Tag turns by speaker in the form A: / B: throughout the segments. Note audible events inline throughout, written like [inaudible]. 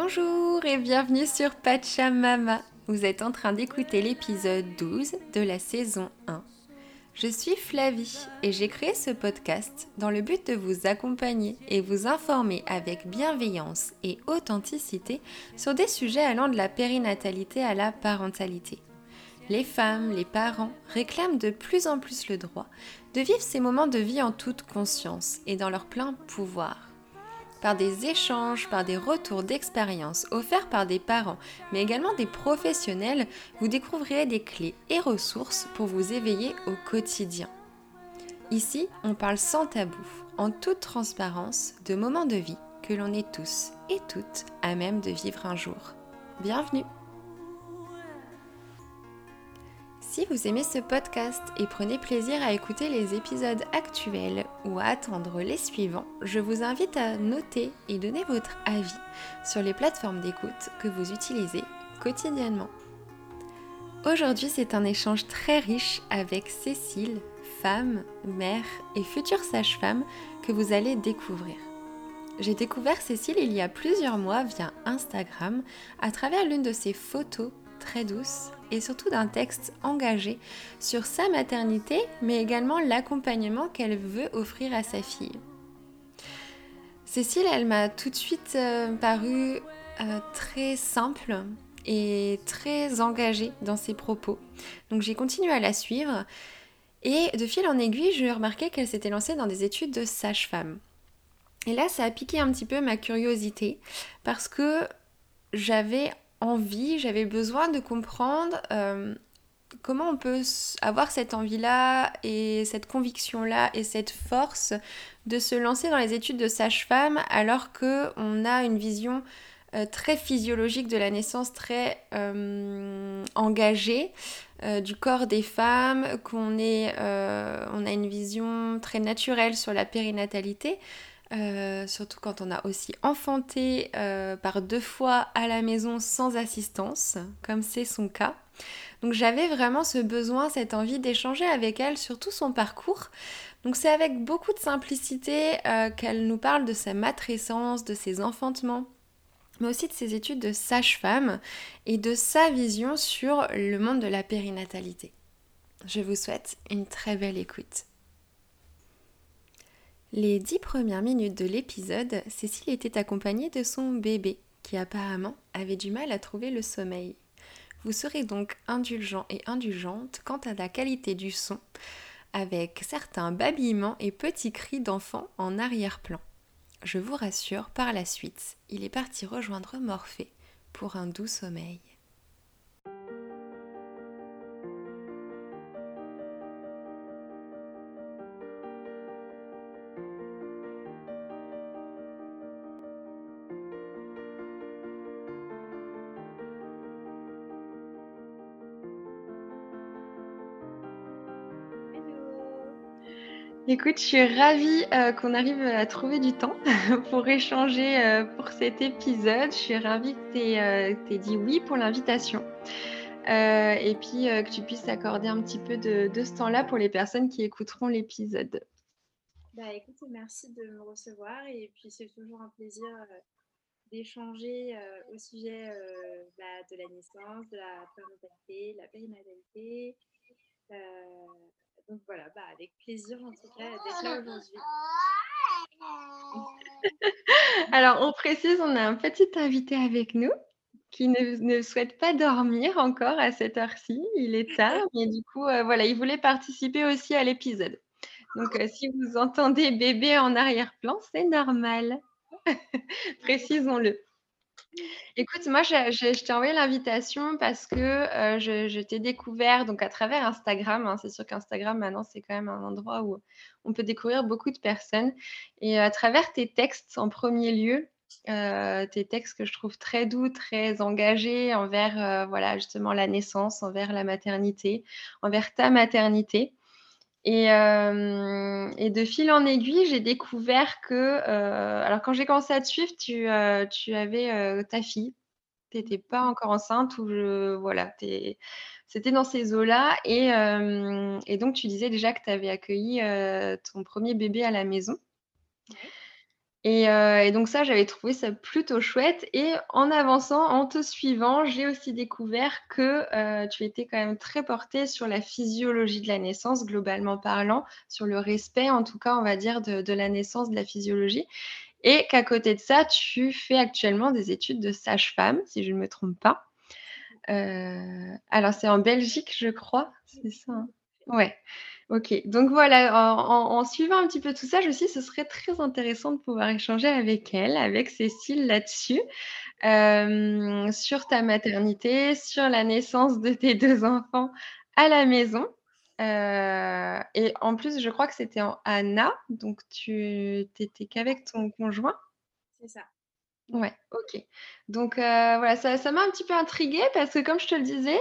A: Bonjour et bienvenue sur Pachamama. Vous êtes en train d'écouter l'épisode 12 de la saison 1. Je suis Flavie et j'ai créé ce podcast dans le but de vous accompagner et vous informer avec bienveillance et authenticité sur des sujets allant de la périnatalité à la parentalité. Les femmes, les parents réclament de plus en plus le droit de vivre ces moments de vie en toute conscience et dans leur plein pouvoir par des échanges, par des retours d'expérience offerts par des parents, mais également des professionnels, vous découvrirez des clés et ressources pour vous éveiller au quotidien. Ici, on parle sans tabou, en toute transparence, de moments de vie que l'on est tous et toutes à même de vivre un jour. Bienvenue Si vous aimez ce podcast et prenez plaisir à écouter les épisodes actuels ou à attendre les suivants, je vous invite à noter et donner votre avis sur les plateformes d'écoute que vous utilisez quotidiennement. Aujourd'hui, c'est un échange très riche avec Cécile, femme, mère et future sage-femme que vous allez découvrir. J'ai découvert Cécile il y a plusieurs mois via Instagram à travers l'une de ses photos très douce et surtout d'un texte engagé sur sa maternité, mais également l'accompagnement qu'elle veut offrir à sa fille. Cécile, elle m'a tout de suite euh, paru euh, très simple et très engagée dans ses propos. Donc j'ai continué à la suivre et de fil en aiguille, je remarqué qu'elle s'était lancée dans des études de sage-femme. Et là, ça a piqué un petit peu ma curiosité parce que j'avais envie, j'avais besoin de comprendre euh, comment on peut avoir cette envie-là et cette conviction-là et cette force de se lancer dans les études de sage-femme alors qu'on a une vision euh, très physiologique de la naissance, très euh, engagée du corps des femmes, qu'on a une vision très naturelle sur la périnatalité. Euh, surtout quand on a aussi enfanté euh, par deux fois à la maison sans assistance, comme c'est son cas. Donc j'avais vraiment ce besoin, cette envie d'échanger avec elle sur tout son parcours. Donc c'est avec beaucoup de simplicité euh, qu'elle nous parle de sa matrescence, de ses enfantements, mais aussi de ses études de sage-femme et de sa vision sur le monde de la périnatalité. Je vous souhaite une très belle écoute. Les dix premières minutes de l'épisode, Cécile était accompagnée de son bébé, qui apparemment avait du mal à trouver le sommeil. Vous serez donc indulgent et indulgente quant à la qualité du son, avec certains babillements et petits cris d'enfants en arrière-plan. Je vous rassure, par la suite, il est parti rejoindre Morphée pour un doux sommeil. Écoute, je suis ravie euh, qu'on arrive à trouver du temps [laughs] pour échanger euh, pour cet épisode. Je suis ravie que tu aies, euh, dit oui pour l'invitation. et puis que tu puisses accorder un petit peu de, ce temps-là pour les personnes qui écouteront l'épisode.
B: Bah écoute, merci de me recevoir et puis c'est toujours un plaisir d'échanger au sujet bah, de la naissance, de la parentalité, de la périnatalité. Donc voilà, bah, avec plaisir en tout cas d'être là aujourd'hui. [laughs]
A: Alors, on précise, on a un petit invité avec nous qui ne, souhaite pas dormir encore à cette heure-ci. Il est tard, mais du coup, euh, voilà, il voulait participer aussi à l'épisode. Donc, euh, si vous entendez bébé en arrière-plan, c'est normal. [laughs] Précisons-le. Écoute, moi, je, t'ai envoyé l'invitation parce que euh, je, t'ai découvert donc à travers Instagram. Hein. c'est sûr qu'Instagram, maintenant, c'est quand même un endroit où on peut découvrir beaucoup de personnes. Et à travers tes textes, en premier lieu, euh, tes textes que je trouve très doux, très engagés envers, euh, voilà, justement, la naissance, envers la maternité, envers ta maternité. Euh, et, de fil en aiguille, j'ai découvert que, euh, alors quand j'ai commencé à te suivre, tu, euh, tu avais ta fille. Tu n'étais pas encore enceinte ou je, voilà, c'était dans ces eaux-là. Et, et, donc, tu disais déjà que tu avais accueilli ton premier bébé à la maison. Euh, et, donc ça, j'avais trouvé ça plutôt chouette. Et en avançant, en te suivant, j'ai aussi découvert que euh, tu étais quand même très portée sur la physiologie de la naissance, globalement parlant, sur le respect, en tout cas, on va dire, de, la naissance, de la physiologie. Et qu'à côté de ça, tu fais actuellement des études de sage-femme, si je ne me trompe pas. Euh, alors, c'est en Belgique, je crois, c'est ça. Hein? Ouais. Ok, donc voilà, en, suivant un petit peu tout ça, je dit ce serait très intéressant de pouvoir échanger avec elle, avec Cécile là-dessus, euh, sur ta maternité, sur la naissance de tes deux enfants à la maison. Euh, et en plus, je crois que c'était en Anna, donc tu n'étais qu'avec ton conjoint.
B: C'est ça.
A: Ouais, ok. Donc euh, voilà, ça m'a un petit peu intriguée parce que comme je te le disais,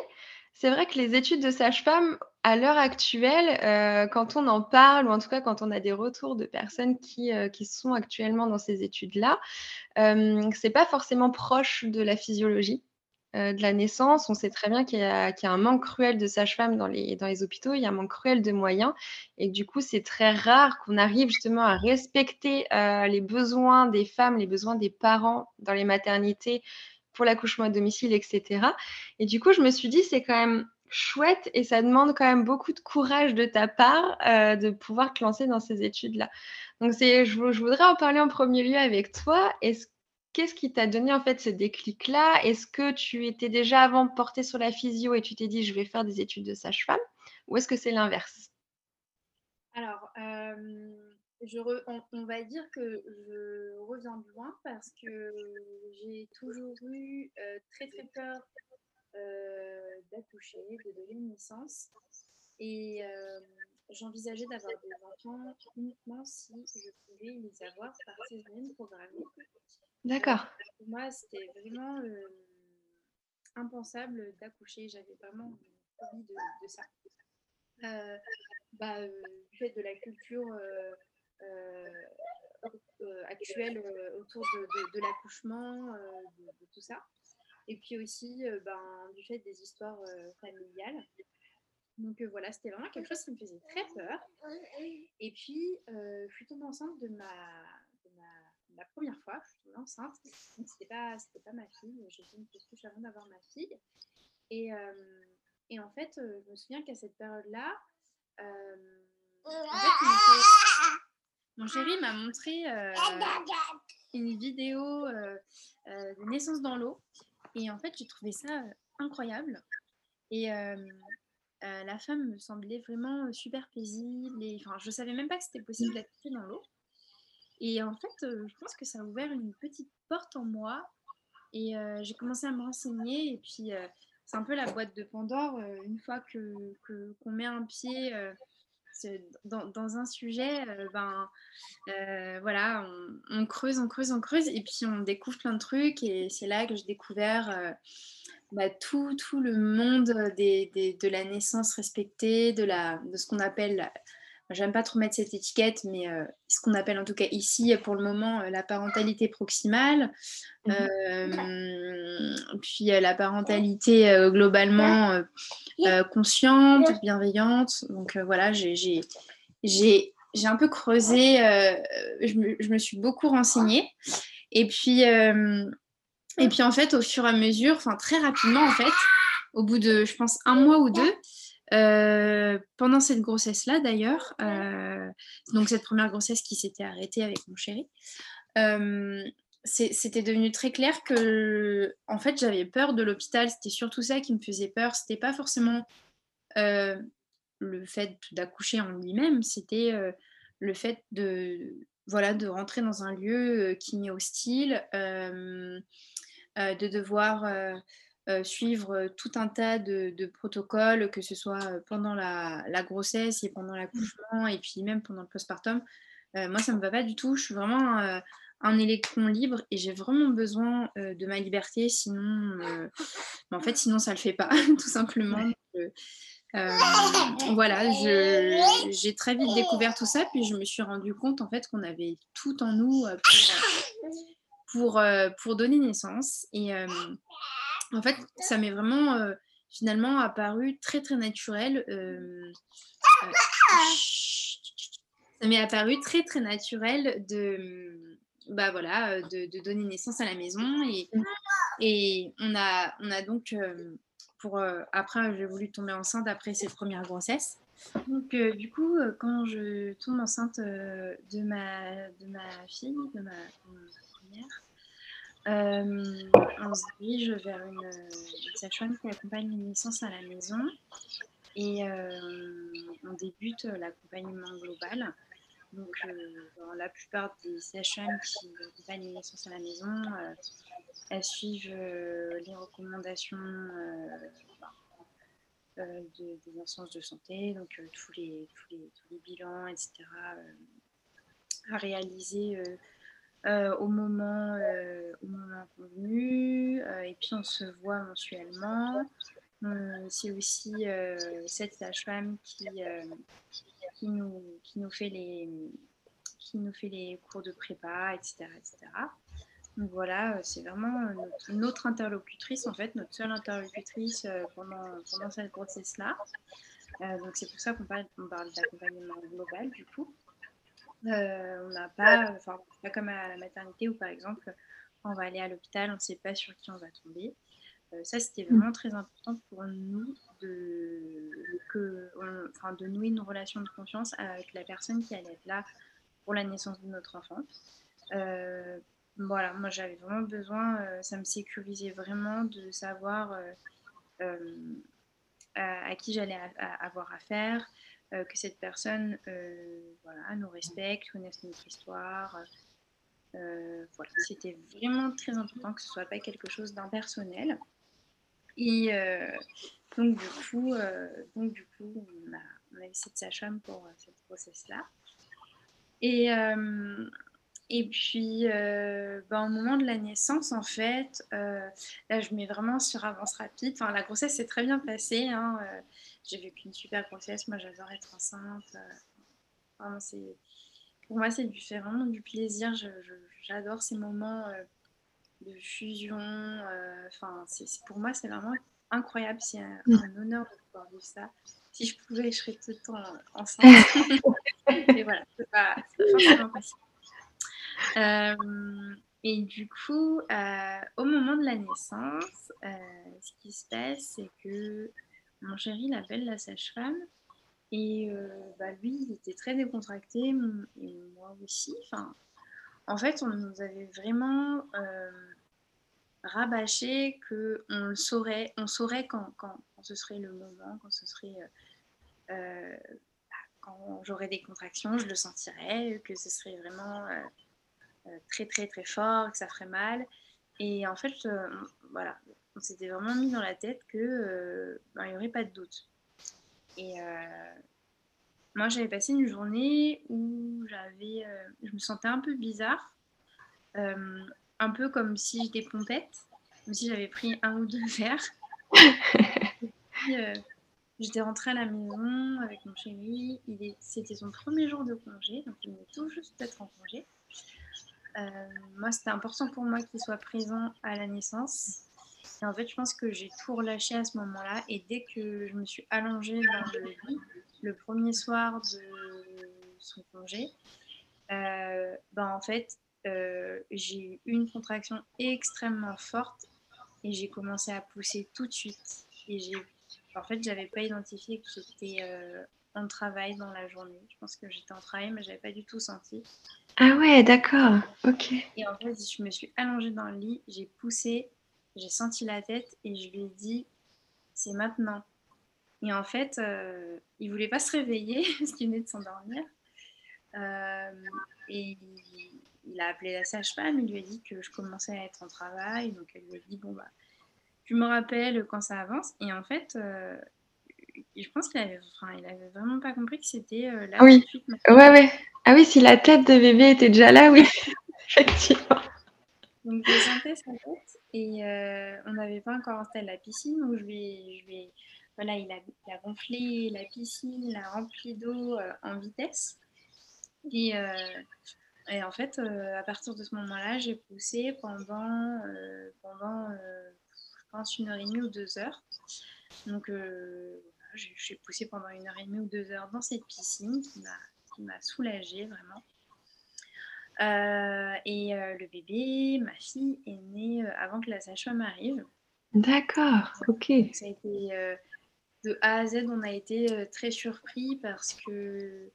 A: c'est vrai que les études de sage-femme, à l'heure actuelle, euh, quand on en parle, ou en tout cas quand on a des retours de personnes qui, euh, qui sont actuellement dans ces études-là, euh, c'est pas forcément proche de la physiologie de la naissance. On sait très bien qu'il y, a un manque cruel de sages-femmes dans les, dans les hôpitaux, il y a un manque cruel de moyens, et du coup, c'est très rare qu'on arrive justement à respecter les besoins des femmes, les besoins des parents dans les maternités pour l'accouchement à domicile, etc. Et du coup, je me suis dit, c'est quand même chouette et ça demande quand même beaucoup de courage de ta part euh, de pouvoir te lancer dans ces études-là. Donc, je, voudrais en parler en premier lieu avec toi. Est-ce, qu'est-ce qui t'a donné en fait ce déclic-là? Est-ce que tu étais déjà avant porté sur la physio et tu t'es dit, je vais faire des études de sage-femme? Ou est-ce que c'est l'inverse?
B: Alors, euh, on, va dire que je reviens de loin parce que j'ai toujours eu euh, très très peur d'accoucher, de donner naissance. Et euh, j'envisageais d'avoir des enfants uniquement si je pouvais les avoir par césarienne programmée.
A: D'accord.
B: Pour moi, c'était vraiment impensable d'accoucher. J'avais vraiment envie de, de ça. Bah, du fait de la culture euh, euh, actuelle euh, autour de, l'accouchement, de, tout ça. Et puis aussi ben, du fait des histoires familiales. Donc voilà, c'était vraiment quelque chose qui me faisait très peur. Et puis, je suis tombée enceinte de ma, ma, première fois. Je suis tombée enceinte. C'était pas, pas ma fille. J'ai fait une petite couche avant d'avoir ma fille. Et, et, en fait, je me souviens qu'à cette période-là, mon chéri m'a montré euh, une vidéo euh, euh, de naissance dans l'eau. Et en fait, j'ai trouvé ça incroyable. Et la femme me semblait vraiment super paisible. Et, enfin, je savais même pas que c'était possible d'être dans l'eau. Et en fait, je pense que ça a ouvert une petite porte en moi. Et j'ai commencé à me renseigner. Et puis, c'est un peu la boîte de Pandore. une fois que qu'on met un pied dans, un sujet, euh, ben, euh, voilà, on, creuse, on creuse, on creuse, et puis on découvre plein de trucs. Et c'est là que j'ai découvert euh, bah, tout, tout, le monde de la naissance respectée, de ce qu'on appelle j'aime pas trop mettre cette étiquette, mais euh, ce qu'on appelle en tout cas ici pour le moment euh, la parentalité proximale, mmh euh, puis la parentalité globalement consciente, bienveillante. Donc voilà, j'ai un peu creusé, je me, je, me, suis beaucoup renseignée. Et puis, et puis en fait, au fur et à mesure, enfin très rapidement en fait, au bout de, je pense, un mois ou deux, euh, pendant cette grossesse-là, d'ailleurs, euh, donc cette première grossesse qui s'était arrêtée avec mon chéri, euh, c'était devenu très clair que, en fait, j'avais peur de l'hôpital. C'était surtout ça qui me faisait peur. C'était pas forcément le fait d'accoucher en lui-même, c'était le fait de, voilà, de rentrer dans un lieu qui m'est hostile, de devoir euh, suivre euh, tout un tas de, protocoles, que ce soit euh, pendant la, grossesse et pendant l'accouchement, et puis même pendant le postpartum. moi, ça ne me va pas du tout. Je suis vraiment un électron libre et j'ai vraiment besoin de ma liberté, sinon, en fait, sinon ça le fait pas, [laughs] tout simplement. voilà, j'ai très vite découvert tout ça, puis je me suis rendu compte en fait qu'on avait tout en nous pour, pour, pour donner naissance. Et, en fait, ça m'est vraiment euh, finalement apparu très très naturel. Euh, euh, ça m'est apparu très très naturel de, bah voilà, de, donner naissance à la maison. Et, on, a, on a donc, pour, après, j'ai voulu tomber enceinte après cette première grossesse. Donc, du coup, quand je tombe enceinte de, ma, de ma fille, de ma, première, on se dirige vers une, une sage-femme qui accompagne une naissance à la maison. Et on débute l'accompagnement global. Donc, la plupart des sages-femmes qui accompagnent les naissances à la maison, elles suivent les recommandations des instances de santé, donc les, tous, les, bilans, etc., à réaliser au, moment, au moment convenu. et puis on se voit mensuellement. C'est aussi cette sage-femme qui, qui, nous, qui, nous fait les, qui nous fait les cours de prépa, etc. etc. Donc voilà, c'est vraiment notre, interlocutrice, en fait, notre seule interlocutrice pendant, pendant cette grossesse-là. donc c'est pour ça qu'on parle, on parle d'accompagnement global, du coup. On n'a pas, enfin, pas comme à la maternité où, par exemple, on va aller à l'hôpital, on ne sait pas sur qui on va tomber. Euh, ça, c'était mmh. vraiment très important pour nous de, que, enfin, de nouer une relation de confiance avec la personne qui allait être là pour la naissance de notre enfant. Euh, voilà, moi j'avais vraiment besoin, euh, ça me sécurisait vraiment de savoir à, qui j'allais avoir affaire, que cette personne voilà, nous respecte, connaisse notre histoire. voilà, c'était vraiment très important que ce soit pas quelque chose d'impersonnel. Et euh, donc, du coup, euh, donc, du coup, on a, on a eu pour euh, cette grossesse-là. Et, et puis, ben, au moment de la naissance, en fait, là, je mets vraiment sur avance rapide. Enfin, la grossesse s'est très bien passée. Hein, J'ai vécu une super grossesse. Moi, j'adore être enceinte. c'est, pour moi, c'est différent, du plaisir. j'adore ces moments de fusion. Euh, enfin, c'est, pour moi, c'est vraiment incroyable. C'est un, mm. honneur de pouvoir vivre ça. Si je pouvais, je serais tout le temps enceinte. [laughs] Et voilà, c'est pas, forcément possible. Euh, et du coup, euh, au moment de la naissance, ce qui se passe, c'est que mon chéri il appelle la sage-femme. Et bah, lui, il était très décontracté, et moi aussi. Enfin, en fait, on nous avait vraiment euh, rabâché que on le saurait, on saurait quand, ce serait le moment, quand ce serait euh, euh, quand j'aurais des contractions, je le sentirais, que ce serait vraiment très très très fort, que ça ferait mal. Et en fait, voilà, on s'était vraiment mis dans la tête que ben, il n'y aurait pas de doute. Et moi, j'avais passé une journée où j'avais, euh, je me sentais un peu bizarre, euh, un peu comme si j'étais pompette, comme si j'avais pris un ou deux verres. [laughs] Euh, j'étais rentrée à la maison avec mon chéri. C'était son premier jour de congé, donc il venait tout juste d'être en congé. moi, c'était important pour moi qu'il soit présent à la naissance. Et en fait, je pense que j'ai tout relâché à ce moment-là. Et dès que je me suis allongée dans le lit, le premier soir de son congé, euh, ben en fait, euh, j'ai eu une contraction extrêmement forte et j'ai commencé à pousser tout de suite. Et j'ai, en fait, j'avais pas identifié que j'étais euh, en travail dans la journée. Je pense que j'étais en travail, mais j'avais pas du tout senti.
A: Ah ouais, d'accord, ok.
B: Et en fait, je me suis allongée dans le lit, j'ai poussé, j'ai senti la tête et je lui ai dit, c'est maintenant. Et en fait, euh, il voulait pas se réveiller [laughs] parce qu'il venait de s'endormir. Euh, et il, a appelé la sage-femme, il lui a dit que je commençais à être en travail. Donc elle lui a dit, bon, bah, tu me rappelles quand ça avance. Et en fait, euh, je pense qu'il avait, enfin, il avait vraiment pas compris que c'était euh, là
A: oui. suite. Ouais, ouais. Ah oui, si la tête de bébé était déjà là, oui, [laughs] effectivement.
B: Donc je sentais sa tête et on n'avait pas encore installé la piscine, donc je lui, voilà, il a, gonflé la piscine, l'a rempli d'eau euh, en vitesse. Et, euh, en fait, euh, à partir de ce moment-là, j'ai poussé pendant, pendant je pense, une heure et demie ou deux heures. Donc, j'ai poussé pendant une heure et demie ou deux heures dans cette piscine qui m'a soulagée vraiment. Et le bébé, ma fille, est née avant que la sage-femme arrive.
A: D'accord, ok.
B: ça a été de A à Z, on a été très surpris parce que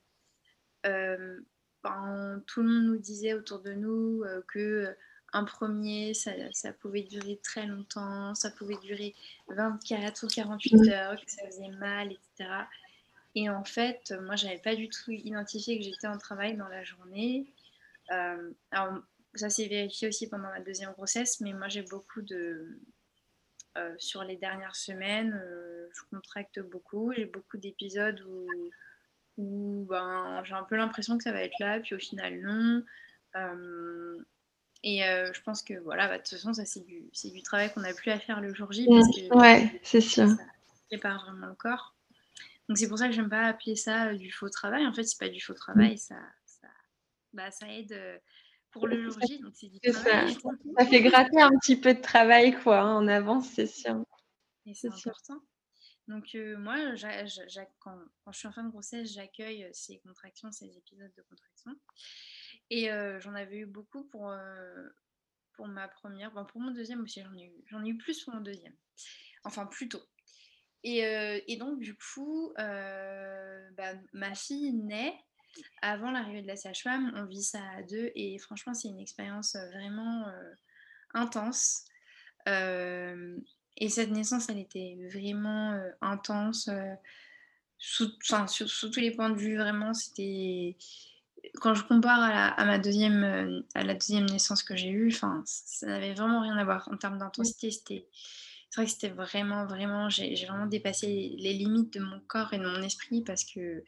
B: ben, tout le monde nous disait autour de nous que un premier, ça, pouvait durer très longtemps, ça pouvait durer 24 ou 48 mmh. heures, que ça faisait mal, etc. Et en fait, moi, j'avais pas du tout identifié que j'étais en travail dans la journée. Euh, alors, ça s'est vérifié aussi pendant ma deuxième grossesse, mais moi, j'ai beaucoup de. Euh, sur les dernières semaines, euh, je contracte beaucoup. J'ai beaucoup d'épisodes où, où ben, j'ai un peu l'impression que ça va être là, puis au final, non. Et je pense que voilà, bah, de toute façon, ça c'est du, du travail qu'on n'a plus à faire le jour J.
A: Parce que, ouais, c'est sûr. Ça
B: prépare vraiment le corps. Donc c'est pour ça que j'aime pas appeler ça du faux travail. En fait, c'est pas du faux travail, ça, ça, bah, ça aide euh, pour le jour J. Donc c'est.
A: Ça. ça. fait gratter un petit peu de travail quoi, hein, en avance, c'est sûr.
B: Et c'est important. Donc moi, quand, quand, je suis en fin de grossesse, j'accueille ces contractions, ces épisodes de contraction. Et j'en avais eu beaucoup pour, pour ma première. pour mon deuxième aussi, j'en ai, eu, j'en ai eu plus pour mon deuxième. Enfin, plus tôt. Et, et donc, du coup, bah, ma fille naît avant l'arrivée de la sage-femme. On vit ça à deux. Et franchement, c'est une expérience vraiment intense. et cette naissance, elle était vraiment intense. Sous, sous, tous les points de vue, vraiment, c'était quand je compare à, ma deuxième, euh, à la deuxième naissance que j'ai eue, enfin, ça n'avait vraiment rien à voir en termes d'intensité. C'était, c'est vrai que c'était vraiment, vraiment, j'ai, vraiment dépassé les limites de mon corps et de mon esprit parce que,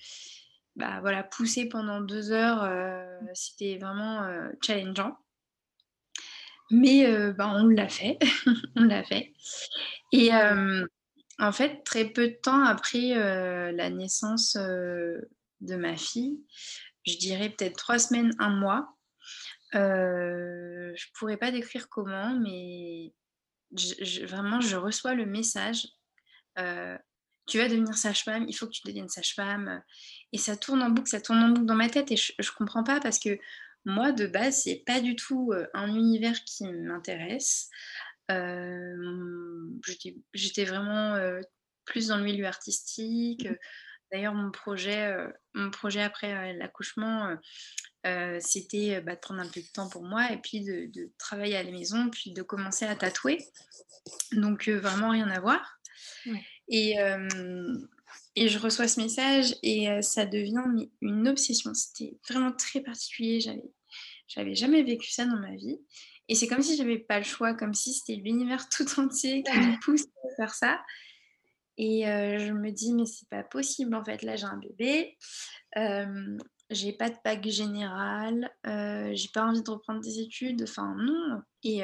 B: bah voilà, pousser pendant deux heures, euh, c'était vraiment euh, challengeant. Mais bah, on l'a fait, [laughs] on l'a fait. Et en fait, très peu de temps après la naissance de ma fille, je dirais peut-être trois semaines, un mois. Euh, je pourrais pas décrire comment, mais vraiment, je reçois le message. Euh, tu vas devenir sage-femme, il faut que tu deviennes sage-femme. Et ça tourne en boucle, ça tourne en boucle dans ma tête et je ne comprends pas parce que moi, de base, c'est pas du tout euh, un univers qui m'intéresse. J'étais vraiment plus dans le milieu artistique. Mmh. D'ailleurs, mon projet, euh, mon projet après euh, l'accouchement, euh, c'était bah, de prendre un peu de temps pour moi et puis de, travailler à la maison, puis de commencer à tatouer. Donc, vraiment rien à voir. Et, et je reçois ce message et ça devient une obsession. C'était vraiment très particulier. J'avais, j'avais jamais vécu ça dans ma vie. Et c'est comme si j'avais pas le choix, comme si c'était l'univers tout entier qui me pousse à faire ça. Et je me dis, mais c'est pas possible en fait. Là, j'ai un bébé, j'ai pas de bac général, j'ai pas envie de reprendre des études, enfin non. Et,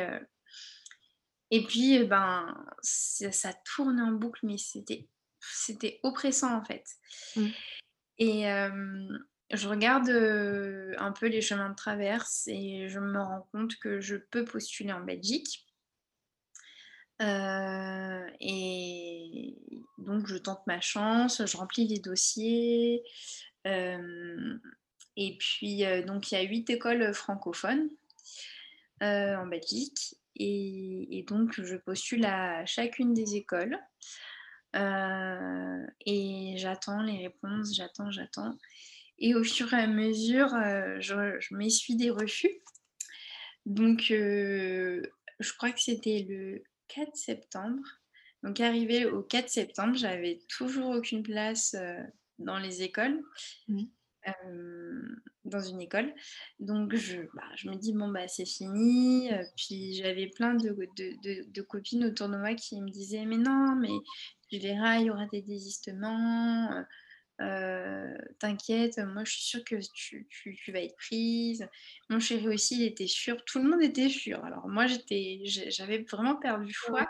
B: et puis, ben, ça, tourne en boucle, mais c'était, c'était oppressant en fait. Mmh. Et je regarde un peu les chemins de traverse et je me rends compte que je peux postuler en Belgique. Euh, et donc, je tente ma chance, je remplis les dossiers. Euh, et puis, euh, donc, il y a huit écoles francophones en Belgique. Et, donc, je postule à chacune des écoles. et j'attends les réponses, j'attends, j'attends. Et au fur et à mesure, je, je m'essuie des refus. Donc, je crois que c'était le 4 septembre. Donc arrivé au 4 septembre, j'avais toujours aucune place euh, dans les écoles, euh, dans une école. Donc je, bah, je me dis, bon, bah, c'est fini. Euh, puis j'avais plein de, de, de, copines autour de moi qui me disaient, mais non, mais tu verras, il y aura des désistements. t'inquiète, moi je suis sûre que tu, tu, tu, vas être prise. Mon chéri aussi, il était sûr. Tout le monde était sûr. Alors moi, j'étais, j'avais vraiment perdu foi.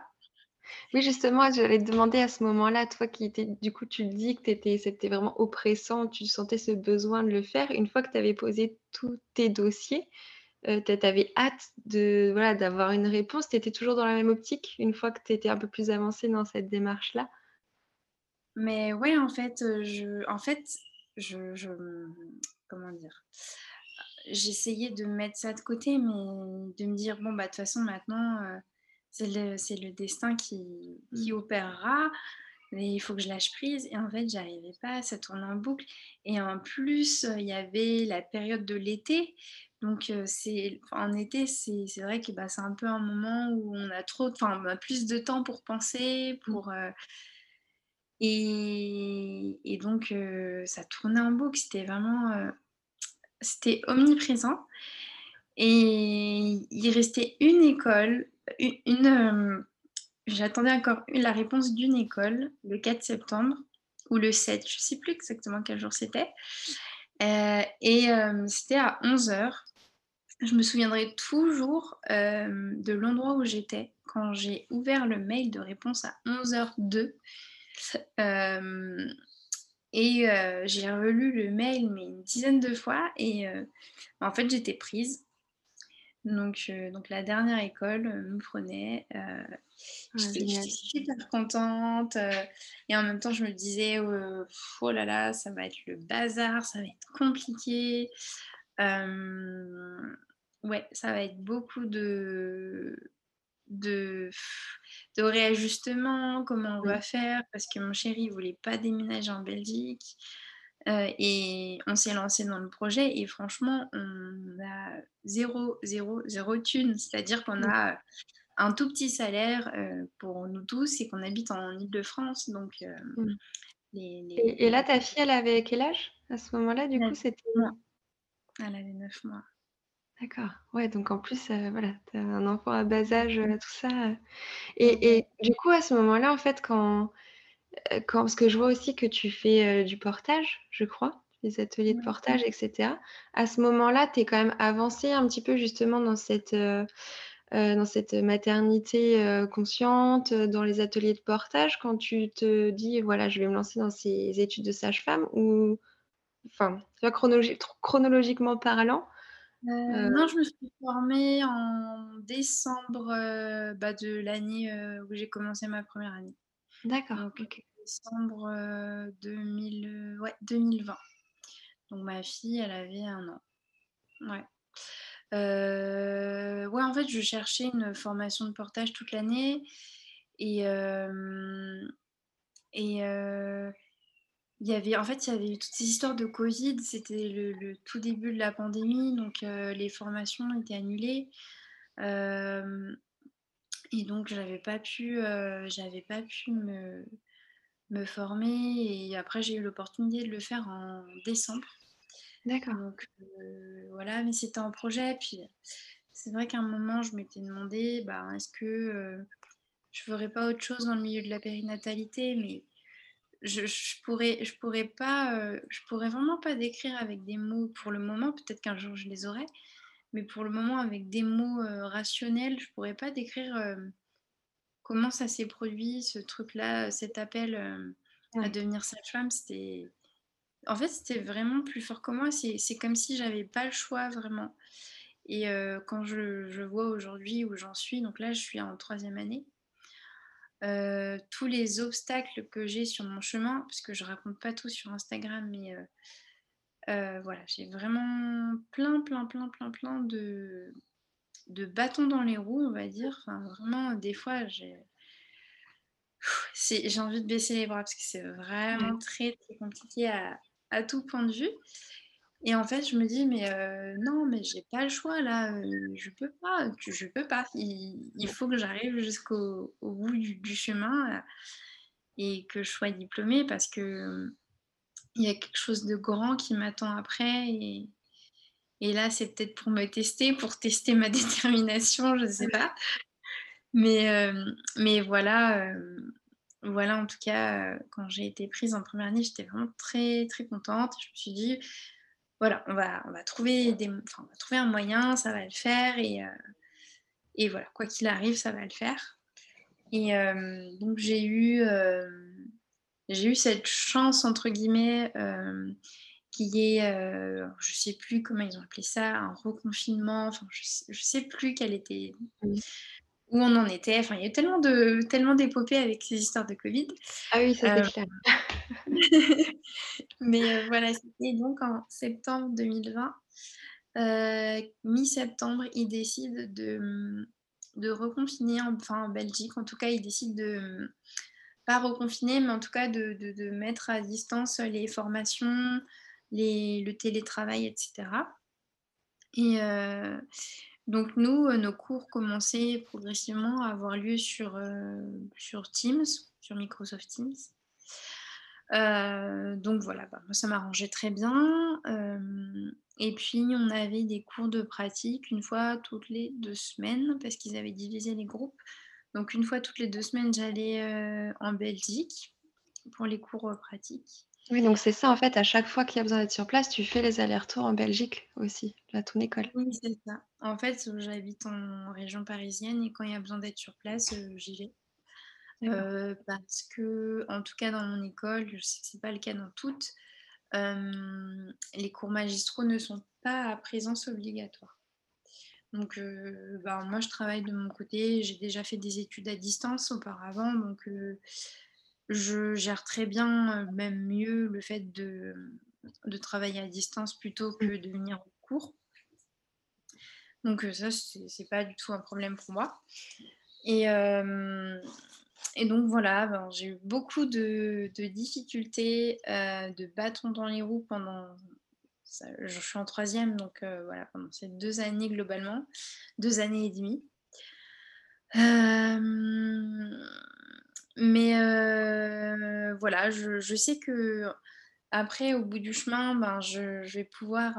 A: Oui, justement, j'allais te demander à ce moment-là, toi qui étais, du coup, tu le dis que c'était vraiment oppressant, tu sentais ce besoin de le faire. Une fois que tu avais posé tous tes dossiers, euh, tu avais hâte de, voilà, d'avoir une réponse. Tu étais toujours dans la même optique une fois que tu étais un peu plus avancée dans cette démarche-là?
B: Mais ouais, en fait, je, en fait, je, comment dire? J'essayais de mettre ça de côté, mais de me dire, bon, bah, de toute façon, maintenant, c'est le, c'est le destin qui, qui opérera, mais il faut que je lâche prise. Et en fait, j'arrivais pas, ça tourne en boucle. Et en plus, il y avait la période de l'été. Donc, c'est, en été, c'est, c'est vrai que bah, c'est un peu un moment où on a trop, enfin, plus de temps pour penser, pour. et, et, donc, ça tournait en boucle. C'était vraiment c'était omniprésent. Et il restait une école, euh, j'attendais encore la réponse d'une école le 4 septembre ou le 7, je ne sais plus exactement quel jour c'était. Euh, et euh, c'était à 11h. Je me souviendrai toujours de l'endroit où j'étais quand j'ai ouvert le mail de réponse à 11h02. Et j'ai relu le mail mais une dizaine de fois et en fait j'étais prise. Donc, donc la dernière école me prenait. Ah, j'étais super contente. et en même temps je me disais oh, oh là là ça va être le bazar, ça va être compliqué. ouais ça va être beaucoup de de, de réajustement, comment on va faire, parce que mon chéri ne voulait pas déménager en Belgique. Euh, et on s'est lancé dans le projet et franchement, on a zéro, zéro, zéro thune. C'est-à-dire qu'on a un tout petit salaire euh, pour nous tous et qu'on habite en Ile-de-France. Donc, euh,
A: et, là, ta fille, elle avait quel âge à ce moment-là? Du coup, c'était.
B: Elle avait 9 mois.
A: D'accord. Ouais, donc en plus, euh, voilà, tu as un enfant à bas âge, euh, tout ça, et du coup, à ce moment-là, en fait, quand, quand parce que je vois aussi que tu fais, du portage, je crois, des ateliers de portage etc. À ce moment-là, tu es quand même avancée un petit peu justement dans cette, dans cette maternité, consciente, dans les ateliers de portage quand tu te dis: «Voilà, je vais me lancer dans ces études de sage-femme» ou enfin, chronologiquement parlant?
B: Euh, euh. non, je me suis formée en décembre euh, bah, de l'année où j'ai commencé ma première année.
A: D'accord. Donc,
B: décembre 2000, ouais, 2020. Donc ma fille, elle avait un an. Ouais. ouais, en fait, je cherchais une formation de portage toute l'année. Et, et il y avait, en fait, il y avait eu toutes ces histoires de Covid. C'était le, tout début de la pandémie, donc euh, les formations étaient annulées. Euh, et donc, j'avais pas pu, euh, j'avais pas pu me, me former. Et après, j'ai eu l'opportunité de le faire en décembre.
A: D'accord.
B: Donc voilà, mais c'était un projet. Puis c'est vrai qu'à un moment, je m'étais demandé, bah, est-ce que je ferais pas autre chose dans le milieu de la périnatalité, mais je, je, pourrais, je pourrais pas, euh, je pourrais vraiment pas décrire avec des mots pour le moment. Peut-être qu'un jour je les aurai, mais pour le moment avec des mots euh, rationnels, je pourrais pas décrire euh, comment ça s'est produit, ce truc-là, cet appel à devenir sage-femme. C'était, en fait, c'était vraiment plus fort que moi. C'est comme si j'avais pas le choix vraiment. Et quand je, je vois aujourd'hui où j'en suis, donc là, je suis en troisième année. Euh, tous les obstacles que j'ai sur mon chemin, parce que je raconte pas tout sur Instagram, mais euh, voilà, j'ai vraiment plein, plein, plein, plein, plein de, de bâtons dans les roues, on va dire. Enfin, vraiment, des fois, j'ai j'ai envie de baisser les bras parce que c'est vraiment très, très compliqué à, à, tout point de vue. Et en fait, je me dis, mais euh, non, mais j'ai pas le choix là, euh, je peux pas, je peux pas. Il, faut que j'arrive jusqu'au bout du, chemin euh, et que je sois diplômée parce que il y a quelque chose de grand qui m'attend après. Et, et là, c'est peut-être pour me tester, pour tester ma [laughs] détermination, je ne sais pas. Mais, mais voilà, voilà, en tout cas, quand j'ai été prise en première année, j'étais vraiment très, très contente. Je me suis dit, voilà, on va, on va, trouver des, enfin, on va trouver un moyen, ça va le faire. Et, euh, et voilà, quoi qu'il arrive, ça va le faire. Et euh, donc j'ai eu, euh, j'ai eu cette chance, entre guillemets, qui est, je sais plus comment ils ont appelé ça, un reconfinement, enfin, je, ne sais plus quelle était, où on en était. Enfin, il y a eu tellement de tellement d'épopées avec ces histoires de Covid.
A: Ah oui, ça c'est clair. [laughs]
B: Mais voilà, c'était donc en septembre 2020. mi-septembre, ils décident de, de reconfiner, enfin en Belgique, en tout cas, ils décident de pas reconfiner, mais en tout cas de, mettre à distance les formations, le télétravail, etc. Et euh, donc nous, nos cours commençaient progressivement à avoir lieu sur, euh, Teams, sur Microsoft Teams. Euh, donc voilà, bah, ça m'arrangeait très bien. et puis on avait des cours de pratique une fois toutes les deux semaines parce qu'ils avaient divisé les groupes. Donc une fois toutes les deux semaines, j'allais euh, en Belgique pour les cours euh, pratiques.
A: Oui, donc c'est ça en fait, à chaque fois qu'il y a besoin d'être sur place, tu fais les allers-retours en Belgique aussi, à ton école.
B: Oui, c'est ça. En fait, j'habite en région parisienne et quand il y a besoin d'être sur place, euh, j'y vais. parce que, en tout cas dans mon école, je sais que ce n'est pas le cas dans toutes, les cours magistraux ne sont pas à présence obligatoire. Donc, euh, bah, moi, je travaille de mon côté. J'ai déjà fait des études à distance auparavant. Donc, euh, je gère très bien, euh, même mieux, le fait de, de, travailler à distance plutôt que de venir au cours. Donc, ça, c'est pas du tout un problème pour moi. Et, et donc, voilà, ben, j'ai eu beaucoup de, de difficultés, de bâtons dans les roues pendant je suis en troisième, donc euh, voilà, pendant ces deux années globalement, deux années et demie. Euh, mais euh, voilà, je, sais que après, au bout du chemin, ben, je, vais pouvoir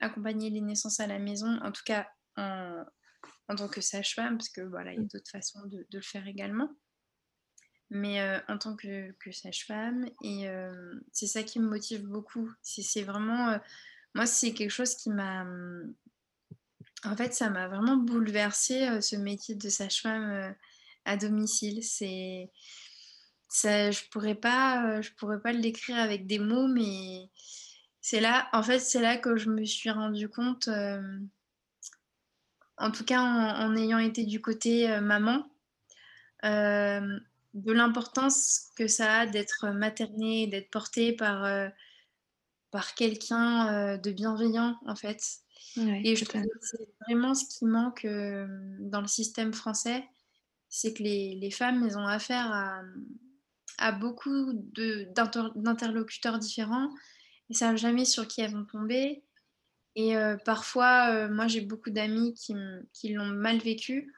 B: accompagner les naissances à la maison, en tout cas en, tant que sage-femme, parce que voilà, il y a mmh. d'autres façons de, le faire également mais en tant que, sage-femme. Et c'est ça qui me motive beaucoup. C'est vraiment, moi, c'est quelque chose qui m'a... Mmh, en fait, ça m'a vraiment bouleversé ce métier de sage-femme à domicile. C'est... Ça, je pourrais pas, je pourrais pas le décrire avec des mots, mais c'est là, en fait, c'est là que je me suis rendu compte, en tout cas en, ayant été du côté maman, de l'importance que ça a d'être materné, d'être porté par, euh, par quelqu'un euh, de bienveillant, en fait. et je trouve que c'est vraiment ce qui manque euh, dans le système français, c'est que les, les, femmes, elles ont affaire à, à beaucoup d'interlocuteurs différents et savent jamais sur qui elles vont tomber. Et parfois, moi, j'ai beaucoup d'amis qui, qui l'ont mal vécu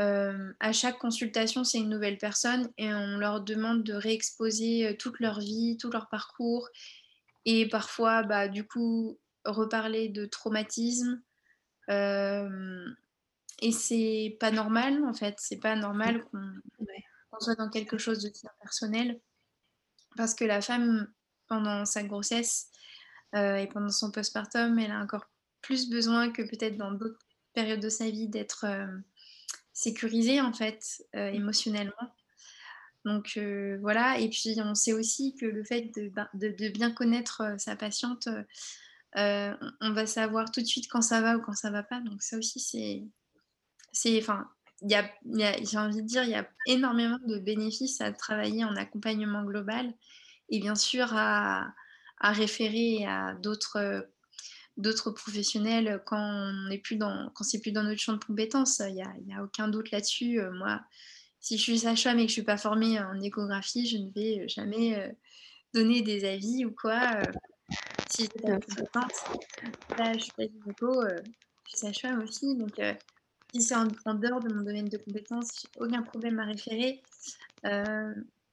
B: euh, à chaque consultation, c'est une nouvelle personne et on leur demande de réexposer euh, toute leur vie, tout leur parcours et parfois, bah, du coup, reparler de traumatisme. Euh, et c'est pas normal, en fait. C'est pas normal qu'on soit dans quelque chose de bien personnel parce que la femme, pendant sa grossesse et pendant son postpartum, elle a encore plus besoin que peut-être dans d'autres périodes de sa vie d'être sécurisé en fait euh, mmh. émotionnellement. Donc euh, voilà, et puis on sait aussi que le fait de, ben, bien connaître euh, sa patiente, on va savoir tout de suite quand ça va ou quand ça va pas. Donc ça aussi c'est, c'est, enfin, il y a, j'ai envie de dire, il y a énormément de bénéfices à travailler en accompagnement global et bien sûr à, à référer à d'autres d'autres professionnels quand on n'est plus dans quand c'est plus dans notre champ de compétences. Il n'y a, y a, aucun doute là-dessus. Euh, moi, si je suis sage-femme et que je ne suis pas formée en échographie, je ne vais jamais euh, donner des avis ou quoi. Euh, si je là, je suis pas gynéco, je suis sage-femme aussi. Donc, si c'est en, dehors de mon domaine de compétences, j'ai aucun problème à référer.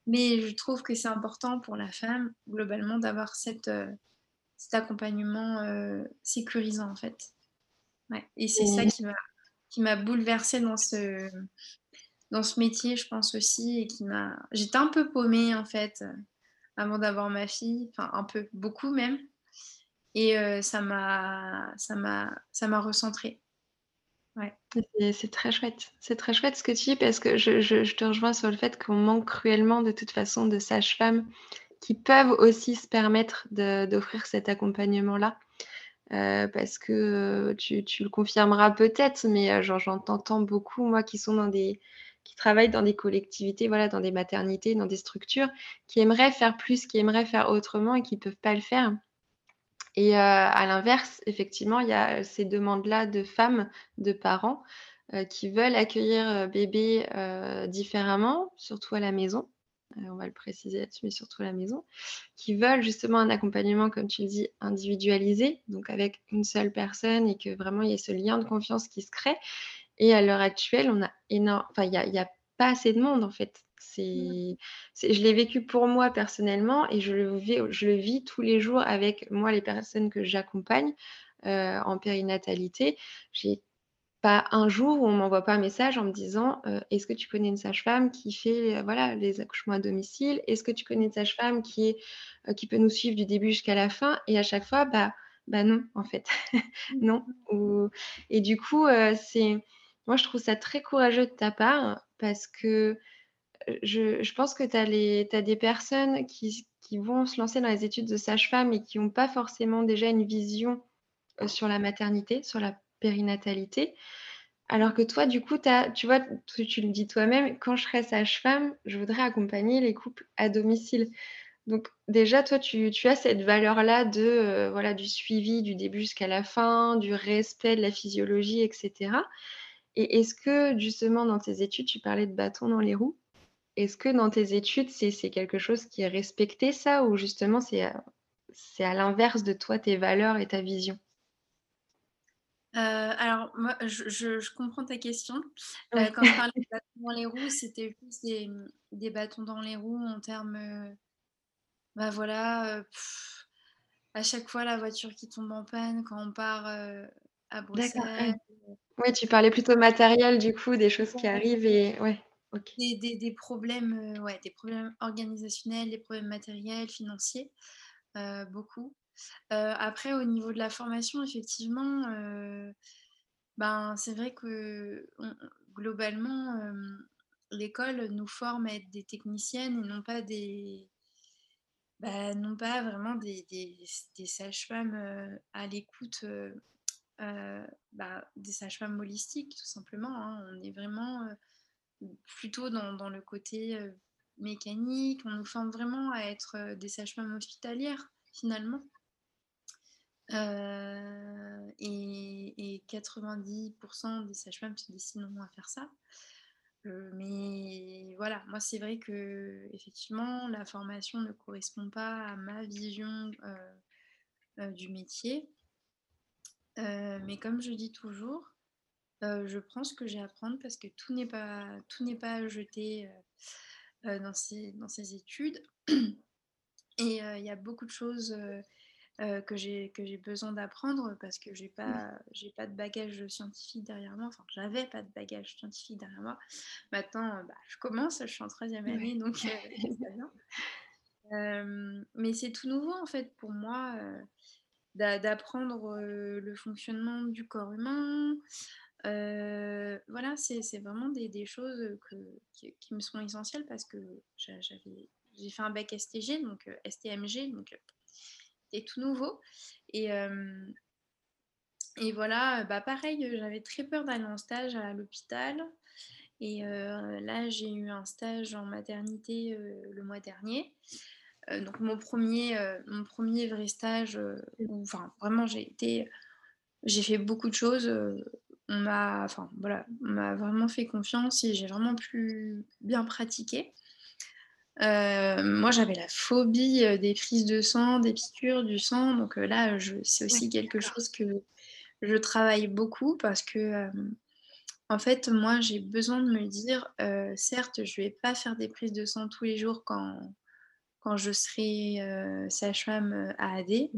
B: mais je trouve que c'est important pour la femme, globalement, d'avoir cette cet accompagnement euh, sécurisant en fait. Et c'est ça qui m'a qui m'a bouleversée dans ce dans ce métier, je pense aussi, et qui m'a. J'étais un peu paumée en fait avant d'avoir ma fille, enfin un peu beaucoup même, et euh, ça m'a ça m'a ça m'a recentrée.
A: Ouais. C'est très chouette. C'est très chouette ce que tu dis parce que je, je, je te rejoins sur le fait qu'on manque cruellement de toute façon de sages-femmes qui peuvent aussi se permettre d'offrir cet accompagnement-là. Euh, parce que euh, tu, le confirmeras peut-être, mais euh, j'en entends beaucoup, moi, qui sont dans des travaillent dans des collectivités, voilà, dans des maternités, dans des structures, qui aimeraient faire plus, qui aimeraient faire autrement et qui ne peuvent pas le faire. Et à l'inverse, effectivement, il y a ces demandes-là de femmes, de parents, qui veulent accueillir, bébé, différemment, surtout à la maison. On va le préciser là-dessus, mais surtout à la maison. Qui veulent justement un accompagnement, comme tu le dis, individualisé, donc avec une seule personne et que vraiment il y ait ce lien de confiance qui se crée. Et à l'heure actuelle, on a énorme enfin il y a pas assez de monde en fait. C'est, je l'ai vécu pour moi personnellement et je le vis, je le vis tous les jours avec moi, les personnes que j'accompagne euh, en périnatalité. J'ai pas un jour où on m'envoie pas un message en me disant euh, est-ce que tu connais une sage-femme qui fait euh, voilà les accouchements à domicile? Est-ce que tu connais une sage-femme qui est qui peut nous suivre du début jusqu'à la fin? Et à chaque fois, bah bah non en fait, [laughs] non. Et du coup, c'est moi je trouve ça très courageux de ta part parce que je, pense que tu as, des personnes qui, vont se lancer dans les études de sage-femme et qui n'ont pas forcément déjà une vision euh, sur la maternité, sur la périnatalité. Alors que toi, du coup, tu vois, tu, le dis toi-même, quand je serai sage-femme, je voudrais accompagner les couples à domicile. Donc déjà, toi, tu, as cette valeur-là de euh, voilà du suivi du début jusqu'à la fin, du respect de la physiologie, etc. Et est-ce que justement dans tes études, tu parlais de bâton dans les roues? Est-ce que dans tes études, c'est quelque chose qui est respecté ça? Ou justement c'est à, à l'inverse de toi, tes valeurs et ta vision?
B: Euh, alors, moi, je, comprends ta question. Euh, quand je parlais [laughs] de bâtons dans les roues, c'était plus des, bâtons dans les roues en termes. Euh, bah voilà, à chaque fois la voiture qui tombe en panne quand on part à Bruxelles.
A: Oui, tu parlais plutôt matériel du coup, des choses qui arrivent et ouais.
B: Des, problèmes, ouais, des problèmes organisationnels, des problèmes matériels, financiers, beaucoup. Après, au niveau de la formation, effectivement, ben, c'est vrai que globalement, l'école nous forme à être des techniciennes et non pas des, bah, non pas vraiment des, des, sages-femmes à l'écoute bah, des sages-femmes holistiques, tout simplement. Hein. On est vraiment plutôt dans, le côté mécanique. On nous forme vraiment à être des sages-femmes hospitalières, finalement. Euh, et, 90% des sages-femmes se décideront à faire ça. mais voilà, moi c'est vrai que effectivement la formation ne correspond pas à ma vision du métier. mais comme je dis toujours, je prends ce que j'ai à prendre parce que tout n'est pas, tout n'est pas jeté dans, ces, dans ces études. Et il y a beaucoup de choses que j'ai que j'ai besoin d'apprendre parce que j'ai pas j'ai pas de bagage scientifique derrière moi enfin j'avais pas de bagage scientifique derrière moi. Maintenant bah, je commence je suis en troisième année donc [laughs] mais c'est tout nouveau en fait pour moi d'apprendre le fonctionnement du corps humain. Voilà, c'est vraiment des, choses qui, me sont essentielles parce que j'ai fait un bac STG, donc STMG, donc tout nouveau. Et, et voilà, bah pareil, j'avais très peur d'aller en stage à l'hôpital. Et là, j'ai eu un stage en maternité le mois dernier. donc mon premier, mon premier vrai stage, où enfin vraiment j'ai été, j'ai fait beaucoup de choses on m'a enfin, voilà, m'a vraiment fait confiance et j'ai vraiment pu bien pratiquer. Euh, moi, j'avais la phobie euh, des prises de sang, des piqûres, du sang. Donc euh, là, c'est aussi quelque chose que je travaille beaucoup parce que, en fait, moi, j'ai besoin de me dire, certes, je ne vais pas faire des prises de sang tous les jours quand, quand je serai sage-femme à AD.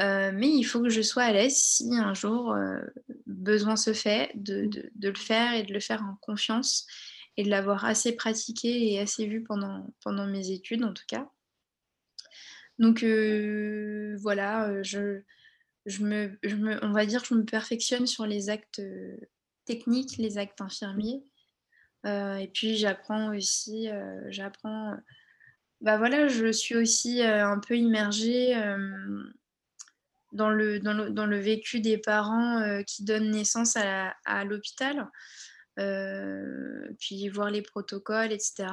B: Euh, mais il faut que je sois à l'aise si un jour euh, besoin se fait de, le faire et de le faire en confiance et de l'avoir assez pratiqué et assez vu pendant, pendant mes études en tout cas. Donc euh, voilà, je, je, me, on va dire que je me perfectionne sur les actes techniques, les actes infirmiers. et puis j'apprends aussi, j'apprends, bah voilà, je suis aussi un peu immergée dans le, dans le, dans le vécu des parents euh, qui donnent naissance à, l'hôpital, euh, puis voir les protocoles, etc.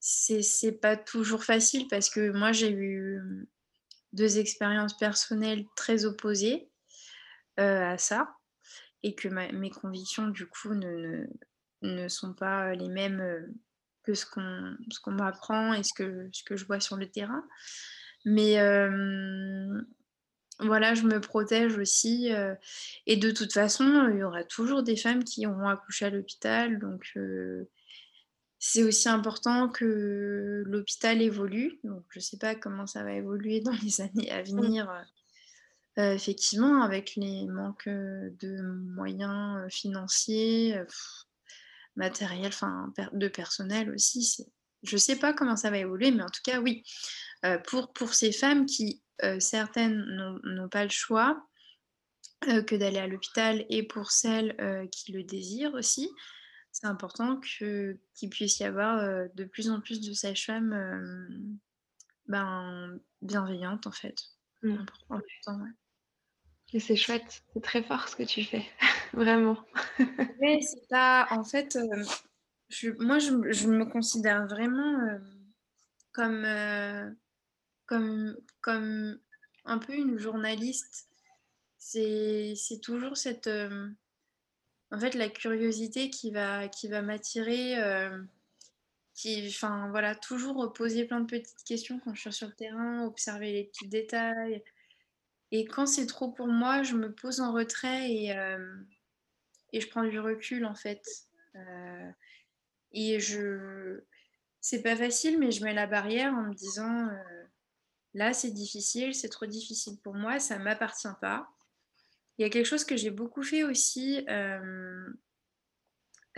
B: C'est pas toujours facile parce que moi j'ai eu deux expériences personnelles très opposées à ça et que mes convictions du coup ne, sont pas les mêmes que ce qu'on m'apprend et ce que je vois sur le terrain. Mais voilà, je me protège aussi. et de toute façon, il y aura toujours des femmes qui auront accouché à l'hôpital. Donc, c'est aussi important que l'hôpital évolue. Donc, je ne sais pas comment ça va évoluer dans les [laughs] années à mmh. venir. effectivement, avec les manques de moyens financiers, matériels, enfin de personnel aussi. Je ne sais pas comment ça va évoluer, mais en tout cas, oui. pour, pour ces femmes qui euh, certaines n'ont pas le choix euh, que d'aller à l'hôpital et pour celles euh, qui le désirent aussi, c'est important qu'il puisse y avoir de plus en plus de sages-femmes ben, bienveillantes en fait.
A: Mmh. Et c'est chouette, c'est très fort ce que tu fais, [laughs] vraiment. [laughs]
B: Mais c'est pas, en fait, moi je, je, me considère vraiment comme comme, comme un peu une journaliste. C'est toujours cette. Euh, en fait, la curiosité qui va, qui va m'attirer. Euh, voilà, toujours poser plein de petites questions quand je suis sur le terrain, observer les petits détails. Et quand c'est trop pour moi, je me pose en retrait et, euh, et je prends du recul, en fait. et je. C'est pas facile, mais je mets la barrière en me disant Là, c'est difficile, c'est trop difficile pour moi, ça ne m'appartient pas. Il y a quelque chose que j'ai beaucoup fait aussi. Euh,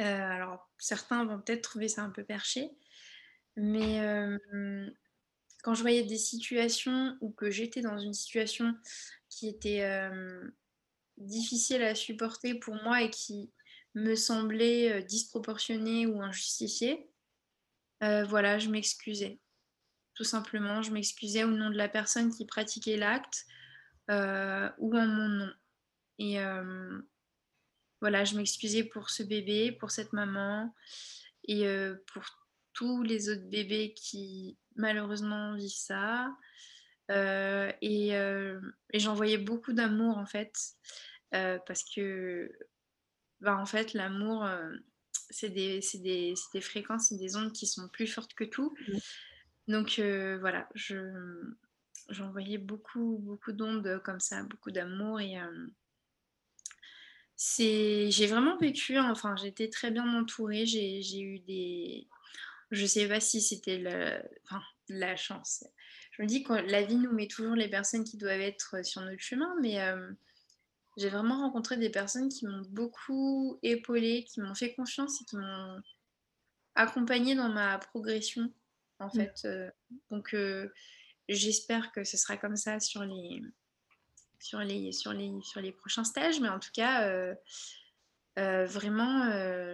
B: euh, alors, certains vont peut-être trouver ça un peu perché, mais euh, quand je voyais des situations ou que j'étais dans une situation qui était difficile à supporter pour moi et qui me semblait disproportionnée ou injustifiée, voilà, je m'excusais tout simplement. Je m'excusais au nom de la personne qui pratiquait l'acte euh, ou en mon nom. Et euh, voilà, je m'excusais pour ce bébé, pour cette maman et euh, pour tous les autres bébés qui malheureusement vivent ça. et, j'envoyais beaucoup d'amour en fait, parce que bah, en fait l'amour c'est des, des, des, fréquences, c'est des ondes qui sont plus fortes que tout. Donc euh, voilà, j'envoyais beaucoup, beaucoup d'ondes comme ça, beaucoup d'amour et euh, j'ai vraiment vécu, enfin j'étais très bien entourée, j'ai eu des, je sais pas si c'était la chance. Je me dis que la vie nous met toujours les personnes qui doivent être sur notre chemin, mais euh, j'ai vraiment rencontré des personnes qui m'ont beaucoup épaulée, qui m'ont fait confiance et qui m'ont accompagnée dans ma progression en mmh. fait. Donc, euh, j'espère que ce sera comme ça sur les, sur les, sur les, sur les prochains stages. Mais en tout cas, euh, vraiment,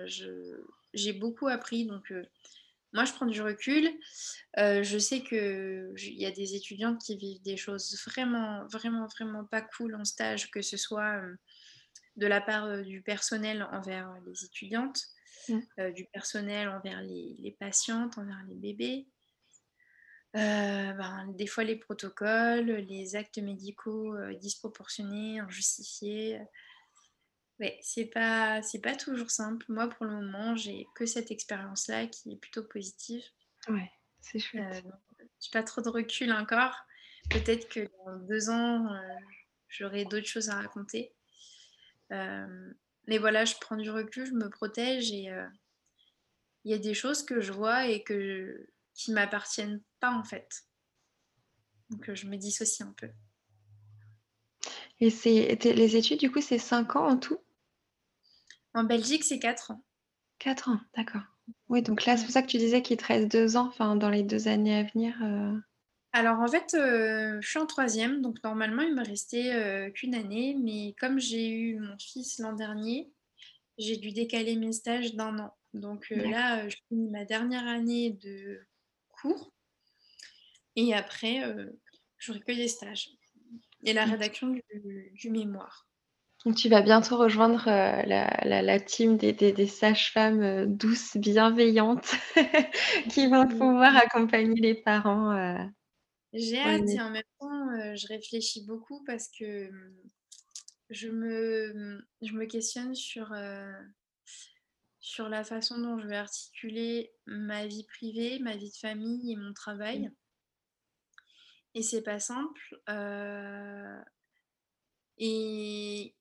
B: j'ai beaucoup appris. Donc, moi, je prends du recul. je sais qu'il y a des étudiantes qui vivent des choses vraiment, vraiment, vraiment pas cool en stage, que ce soit de la part du personnel envers les étudiantes, mmh. du personnel envers les, les, patientes, envers les bébés, euh, ben, des fois les protocoles, les actes médicaux euh, disproportionnés, injustifiés. Ouais, c'est pas, c'est pas toujours simple. Moi, pour le moment, j'ai que cette expérience-là qui est plutôt positive.
A: Ouais, c'est chouette.
B: Euh, j'ai pas trop de recul encore. Peut-être que dans deux ans, j'aurai d'autres choses à raconter. Mais voilà, je prends du recul, je me protège et il y a des choses que je vois et que qui m'appartiennent pas en fait. Donc euh, je me dissocie un peu.
A: Et c'est les études, du coup, c'est 5 ans en tout?
B: En Belgique, c'est 4 ans.
A: 4 ans, d'accord. Oui, donc là, c'est pour ça que tu disais qu'il te reste 2 ans, enfin, dans les deux années à venir. Euh.
B: Alors, en fait, euh, je suis en troisième, donc normalement, il me restait qu'une année, mais comme j'ai eu mon fils l'an dernier, j'ai dû décaler mes stages d'un an. Donc là, je finis ma dernière année de et après, euh, j'aurai que des stages et la rédaction du, mémoire.
A: Donc tu vas bientôt rejoindre euh, la, team des, sages-femmes euh, douces, bienveillantes, [laughs] qui vont pouvoir accompagner les parents
B: J'ai hâte et en même temps, je réfléchis beaucoup parce que mmh, je me, mmh, je me questionne sur, sur la façon dont je vais articuler ma vie privée, ma vie de famille et mon travail. Et c'est pas simple. et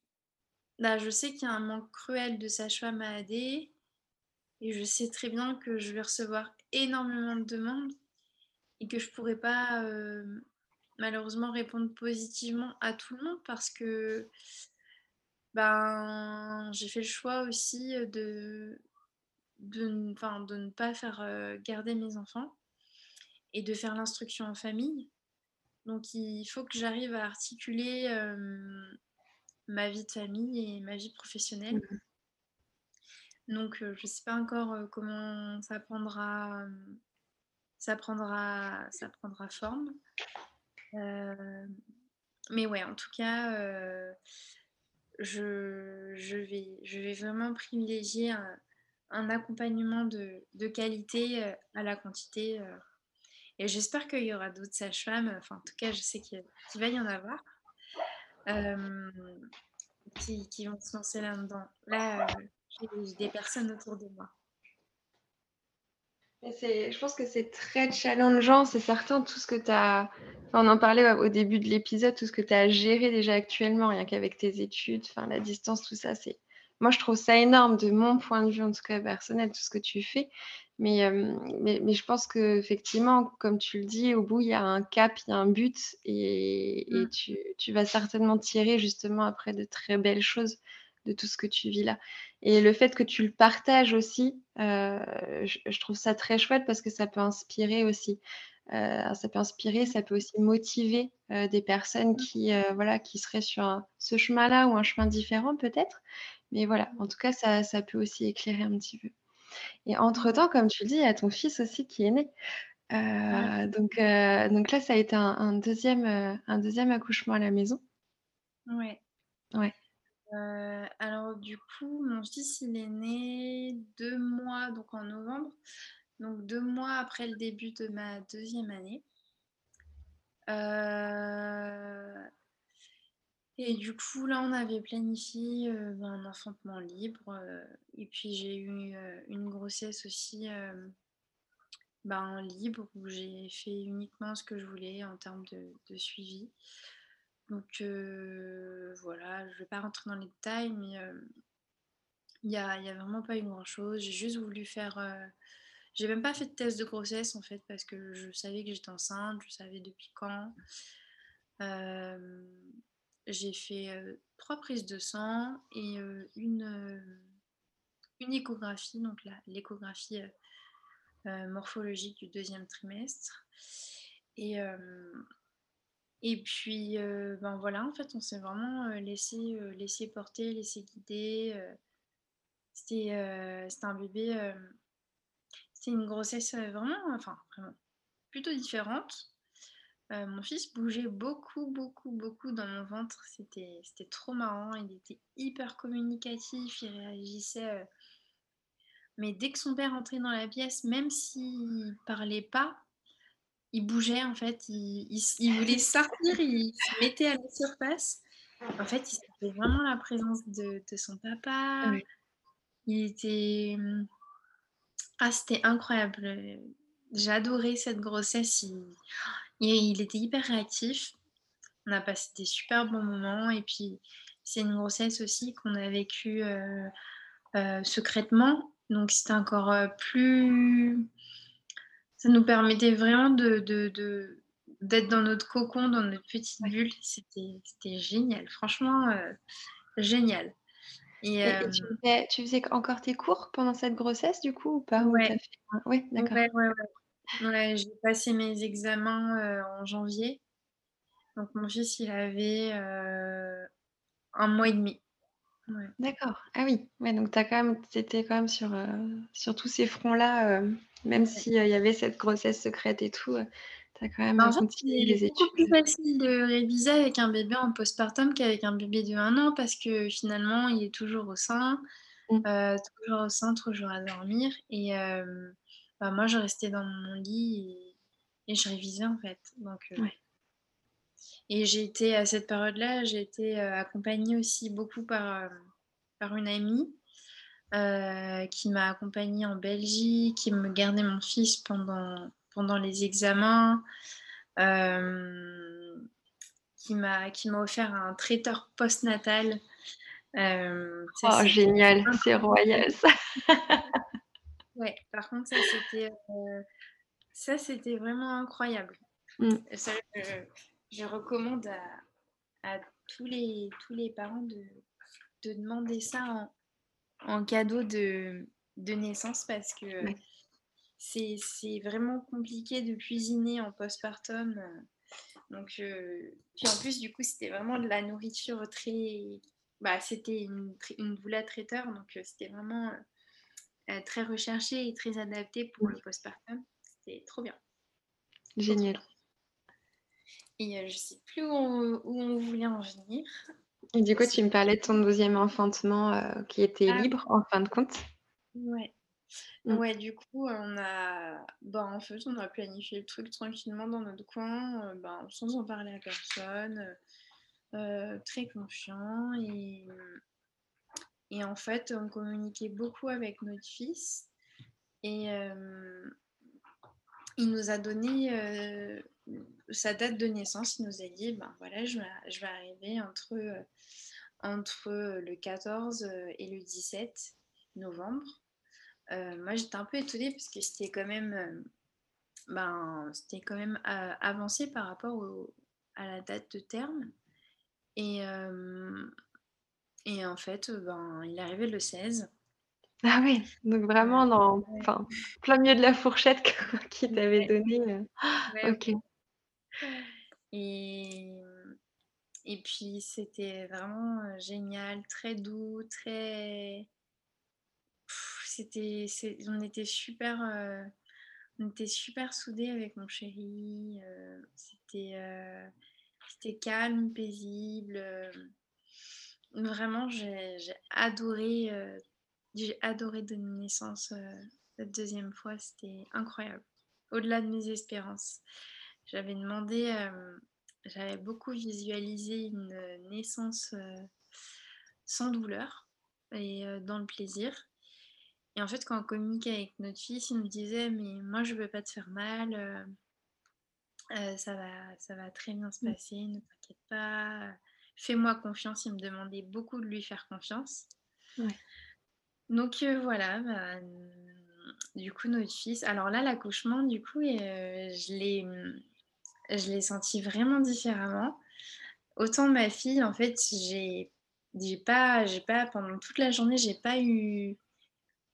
B: là, je sais qu'il y a un manque cruel de sages-femmes à AD. Et je sais très bien que je vais recevoir énormément de demandes et que je ne pourrai pas malheureusement répondre positivement à tout le monde parce que ben, j'ai fait le choix aussi de, de, de ne pas faire garder mes enfants et de faire l'instruction en famille. Donc il faut que j'arrive à articuler ma vie de famille et ma vie professionnelle. Mmh Donc je ne sais pas encore comment ça prendra, ça prendra, ça prendra forme. mais ouais, en tout cas, je, je, vais, je vais vraiment privilégier un, accompagnement de, de, qualité à la quantité. Et j'espère qu'il y aura d'autres sages-femmes, enfin en tout cas je sais qu'il va y en avoir, qui, qui, vont se lancer là-dedans. Là, j'ai des personnes autour de moi.
A: Je pense que c'est très challengeant, c'est certain, tout ce que tu as... on en parlait au début de l'épisode, tout ce que tu as géré déjà actuellement, rien qu'avec tes études, enfin, la distance, tout ça, c'est... Moi, je trouve ça énorme de mon point de vue, en tout cas personnel, tout ce que tu fais. Mais, mais, je pense qu'effectivement, comme tu le dis, au bout, il y a un cap, il y a un but et, tu, tu, vas certainement tirer justement après de très belles choses de tout ce que tu vis là. Et le fait que tu le partages aussi, je, trouve ça très chouette parce que ça peut inspirer aussi. ça peut inspirer, ça peut aussi motiver des personnes mmh. qui, voilà, qui seraient sur ce chemin-là ou un chemin différent peut-être. Mais voilà, en tout cas, ça, ça peut aussi éclairer un petit peu. Et entre-temps, comme tu le dis, il y a ton fils aussi qui est né. donc, donc là, ça a été un, deuxième, un deuxième accouchement à la maison.
B: Ouais.
A: Ouais.
B: Alors du coup, mon fils, il est né deux mois, donc en novembre, donc deux mois après le début de ma deuxième année. Et du coup, là, on avait planifié ben, un enfantement libre. et puis, j'ai eu une grossesse aussi ben, libre où j'ai fait uniquement ce que je voulais en termes de, suivi. Donc, voilà, je ne vais pas rentrer dans les détails, mais il n'y a, y a, vraiment pas eu grand-chose. J'ai juste voulu faire... j'ai même pas fait de test de grossesse, en fait, parce que je savais que j'étais enceinte, je savais depuis quand j'ai fait trois prises de sang et une, une échographie, donc l'échographie morphologique du deuxième trimestre. Et, et puis, ben voilà, en fait, on s'est vraiment laissé, laissé porter, laissé guider. C'était un bébé, c'était une grossesse vraiment, enfin, vraiment plutôt différente. Euh, mon fils bougeait beaucoup, beaucoup, beaucoup dans mon ventre. C'était, trop marrant. Il était hyper communicatif. Il réagissait. Euh, mais dès que son père entrait dans la pièce, même s'il parlait pas, il bougeait en fait. Il, voulait sortir. [laughs] il se mettait à la surface. En fait, il sentait vraiment la présence de, son papa. Il était. Ah, c'était incroyable. J'adorais cette grossesse. Il, était hyper réactif. On a passé des super bons moments. Et puis, c'est une grossesse aussi qu'on a vécue euh, euh, secrètement. Donc, c'était encore euh, plus. Ça nous permettait vraiment de, d'être dans notre cocon, dans notre petite bulle. C'était, génial. Franchement, génial.
A: Et, tu, faisais, encore tes cours pendant cette grossesse, du coup, ou pas
B: Oui, d'accord. Ouais, ouais, Ouais, j'ai passé mes examens euh, en janvier. Donc mon fils, il avait euh, un mois et demi.
A: D'accord. Ah oui. Ouais, donc tu quand même, étais quand même sur, euh, sur tous ces fronts-là, même s'il y avait cette grossesse secrète et tout, tu as quand même
B: bah, continué les études. C'est beaucoup plus facile de réviser avec un bébé en postpartum qu'avec un bébé de un an parce que finalement, il est toujours au sein, mmh. toujours au sein, toujours à dormir. Et, bah, moi, je restais dans mon lit et je révisais en fait. Donc, Et j'ai été à cette période-là, j'ai été accompagnée aussi beaucoup par, par une amie qui m'a accompagnée en Belgique, qui me gardait mon fils pendant, pendant les examens, qui m'a offert un traiteur postnatal
A: euh, oh, génial, [laughs] c'est royal ça.
B: ouais, par contre, ça c'était, euh, ça, c'était vraiment incroyable. Mm. Ça, je, recommande à, tous, les, tous les parents de, de demander ça en, en cadeau de, de, naissance parce que c'est, vraiment compliqué de cuisiner en postpartum. Donc, euh, puis en plus, du coup, c'était vraiment de la nourriture très bah, c'était une, une doula traiteur, donc euh, c'était vraiment euh, très recherché et très adapté pour le postpartum. C'était trop bien.
A: Génial.
B: Et je sais plus où on, voulait en venir.
A: Et du coup, tu me parlais de ton deuxième enfantement qui était ah libre en fin de compte.
B: Ouais. Mm. Ouais, du coup, on a, bah, en fait, on a planifié le truc tranquillement dans notre coin, bah, sans en parler à personne. Euh, très confiant et, et en fait on communiquait beaucoup avec notre fils et euh, il nous a donné euh, sa date de naissance, il nous a dit ben voilà je vais, arriver entre, entre le 14 et le 17 novembre. moi j'étais un peu étonnée parce que c'était quand même ben, c'était quand même avancé par rapport à la date de terme. Et, et en fait, ben, il est arrivé le 16. [laughs]
A: Ah oui, donc vraiment dans enfin, plein milieu de la fourchette [laughs] qu'il t'avait donné. ok.
B: Et, et puis c'était vraiment génial, très doux, très. C'était, on était super, on était super soudés avec mon chéri. c'était c'était calme, paisible. Euh, vraiment, j'ai adoré, euh, j'ai adoré donner naissance euh, la deuxième fois. C'était incroyable. Au-delà de mes espérances. J'avais demandé, j'avais beaucoup visualisé une naissance sans douleur et dans le plaisir. Et en fait, quand on communiquait avec notre fils, il me disait Mais moi, je ne veux pas te faire mal. Euh, ça, va, ça va très bien se mmh. passer, ne t'inquiète pas. Fais-moi confiance. Il me demandait beaucoup de lui faire confiance. Donc euh, voilà, bah, du coup, notre fils. Alors là, l'accouchement, du coup, euh, je l'ai je l'ai senti vraiment différemment. Autant ma fille, en fait, j'ai j'ai pas, j'ai pas pendant toute la journée, j'ai pas eu,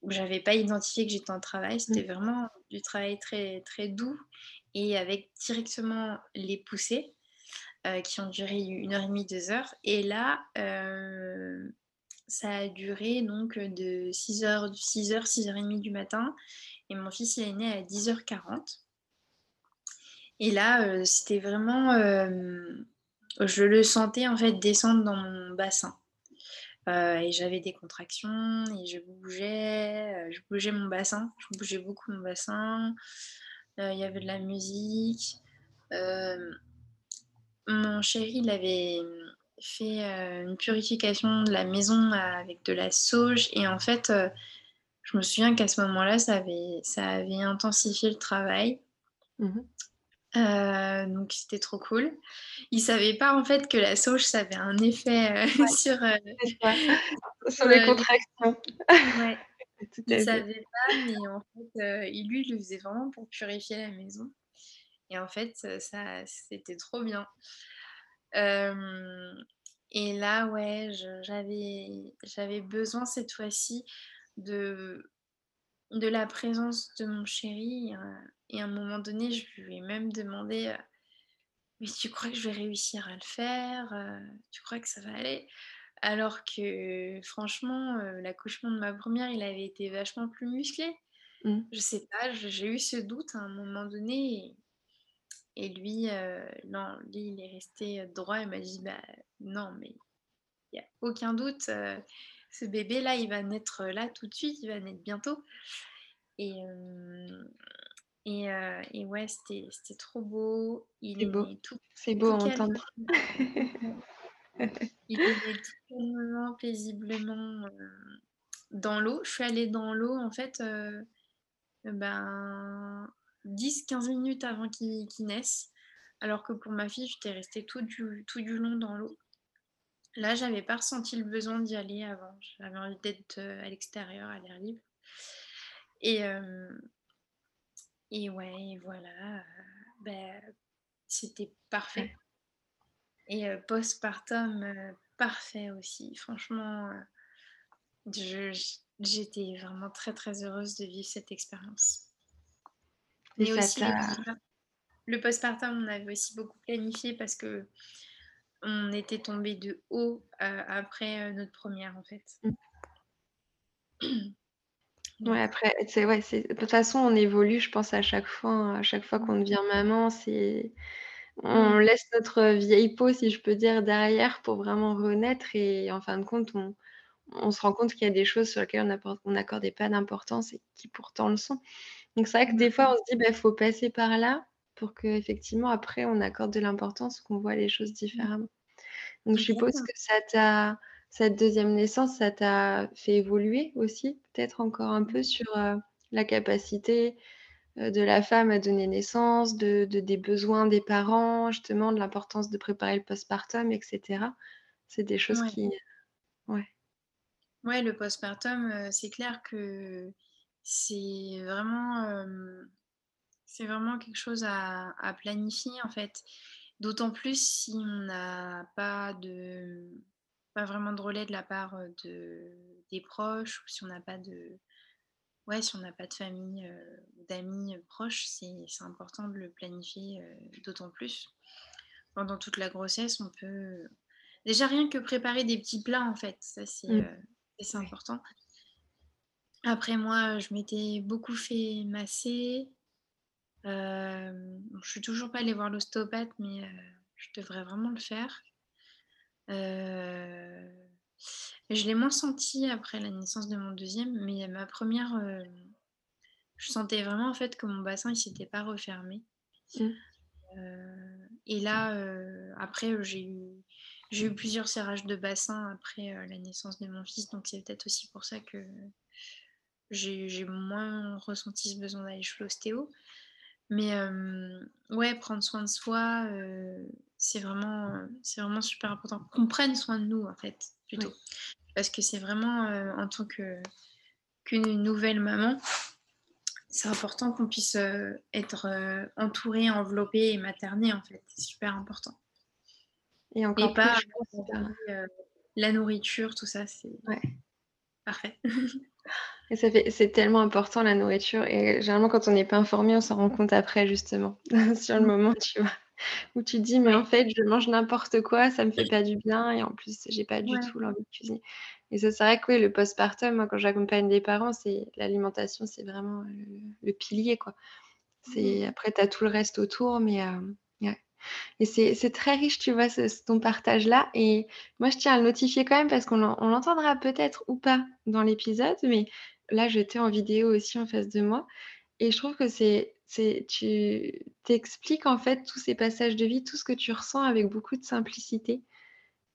B: j'avais pas identifié que j'étais en travail. C'était mmh. vraiment du travail très très doux et avec directement les poussées euh, qui ont duré une heure et demie, deux heures. Et là, euh, ça a duré donc de 6h, 6h, 6h30 du matin. Et mon fils, il est né à 10h40. Et là, euh, c'était vraiment... je le sentais en fait descendre dans mon bassin. et j'avais des contractions et je bougeais, je bougeais mon bassin, je bougeais beaucoup mon bassin. Euh, il y avait de la musique. Euh, mon chéri, il avait fait euh, une purification de la maison avec de la sauge et en fait, je me souviens qu'à ce moment-là, ça avait, ça avait intensifié le travail. Mmh donc c'était trop cool. Il savait pas en fait que la sauge ça avait un effet [laughs] sur, [laughs]
A: sur les contractions.
B: Ouais. Il ne savait pas, mais en fait, euh, lui, il le faisait vraiment pour purifier la maison. Et en fait, ça, c'était trop bien. Et là, ouais, j'avais, j'avais besoin cette fois-ci de, de la présence de mon chéri. Euh, et à un moment donné, je lui ai même demandé Mais tu crois que je vais réussir à le faire Tu crois que ça va aller? alors que franchement, l'accouchement de ma première, il avait été vachement plus musclé. Mmh. Je sais pas, j'ai eu ce doute à un moment donné. Et, lui, euh, non, lui, il est resté droit. Il m'a dit, bah non, mais il n'y a aucun doute. Euh, ce bébé-là, il va naître là tout de suite, il va naître bientôt. Et, Et, euh, et ouais, c'était trop beau. Il
A: beau.
B: est tout,
A: C'est beau à entendre.
B: Il est calmement, paisiblement euh, dans l'eau. Je suis allée dans l'eau en fait euh, ben, 10-15 minutes avant qu'il qu'il naisse. Alors que pour ma fille, j'étais restée tout du, tout du long dans l'eau. Là, j'avais pas ressenti le besoin d'y aller avant. J'avais envie d'être euh, à l'extérieur, à l'air libre. Et, euh, et ouais, voilà. euh, ben, c'était parfait. Et euh, postpartum, euh, parfait aussi. Franchement, j'étais vraiment très très heureuse de vivre cette expérience.
A: Et
B: aussi, le postpartum- on avait aussi beaucoup planifié parce que on était tombé de haut euh, après euh, notre première en fait. [clears throat]
A: Ouais,
B: Donc,
A: après, c'est ouais, de toute façon, on évolue, je pense, à chaque fois, hein. À chaque fois qu'on devient maman, c'est on
B: mm,
A: laisse notre vieille peau, si je peux dire, derrière pour vraiment renaître et en fin de compte, on on se rend compte qu'il y a des choses sur lesquelles on n'accordait pas d'importance et qui pourtant le sont. Donc c'est vrai que des fois, on se dit: «Bah, faut passer par là pour qu'effectivement après on accorde de l'importance, qu'on voit les choses
B: mm,
A: différemment». Donc je suppose que ça t'a cette deuxième naissance, ça t'a fait évoluer aussi, peut-être encore un peu sur, heu, la capacité, heu, de la femme à donner naissance, de de des besoins des parents, justement, de l'importance de préparer le postpartum et cetera? C'est des choses
B: Ouais.
A: qui ouais.
B: Ouais, le postpartum, euh, c'est clair que c'est vraiment, euh, c'est vraiment quelque chose à, à planifier en fait. D'autant plus si on n'a pas de, pas vraiment de relais de la part de, des proches ou si on n'a pas de, ouais, si on n'a pas de famille euh, d'amis proches, c'est, c'est important de le planifier euh, d'autant plus. Pendant toute la grossesse, on peut déjà rien que préparer des petits plats en fait, ça c'est,
A: Mmh.
B: euh, c'est important. Après moi, je m'étais beaucoup fait masser. Euh, je suis toujours pas allée voir l'ostéopathe, mais euh, je devrais vraiment le faire. Euh, je l'ai moins senti après la naissance de mon deuxième, mais ma première, euh, je sentais vraiment en fait que mon bassin il s'était pas refermé.
A: Mmh.
B: Et là, après, j'ai eu, j'ai eu plusieurs serrages de bassin après la naissance de mon fils, donc c'est peut-être aussi pour ça que j'ai, moins ressenti ce besoin d'aller chez l'ostéo. Mais euh, ouais, prendre soin de soi, euh, c'est vraiment, c'est vraiment super important. Qu'on prenne soin de nous, en fait, plutôt.
A: Ouais.
B: Parce que c'est vraiment, euh, en tant que, qu'une nouvelle maman, c'est important qu'on puisse être entouré, enveloppé et materné, en fait. C'est super important.
A: Et
B: Et
A: encore plus,
B: pas
A: je pense, bah
B: euh, la nourriture, tout ça, c'est
A: ouais.
B: parfait. [laughs]
A: Et ça fait c'est tellement important la nourriture et généralement quand on n'est pas informé, on s'en rend compte après justement. [laughs] Sur le moment, tu vois? Où tu te dis: «Mais en fait, je mange n'importe quoi, ça me fait pas du bien et en plus, j'ai pas du
B: ouais.
A: tout l'envie de cuisiner». Et ça, c'est vrai que oui, le postpartum, moi, quand j'accompagne des parents, c'est l'alimentation, c'est vraiment le le pilier, quoi. C'est après tu as tout le reste autour mais ouais. Et c'est très riche, tu vois, ce ton partage-là et moi, je tiens à le notifier quand même parce qu'on l'en on l'entendra peut-être ou pas dans l'épisode, mais là, j'étais en vidéo aussi en face de moi et je trouve que c'est c'est tu t'expliques en fait tous ces passages de vie, tout ce que tu ressens avec beaucoup de simplicité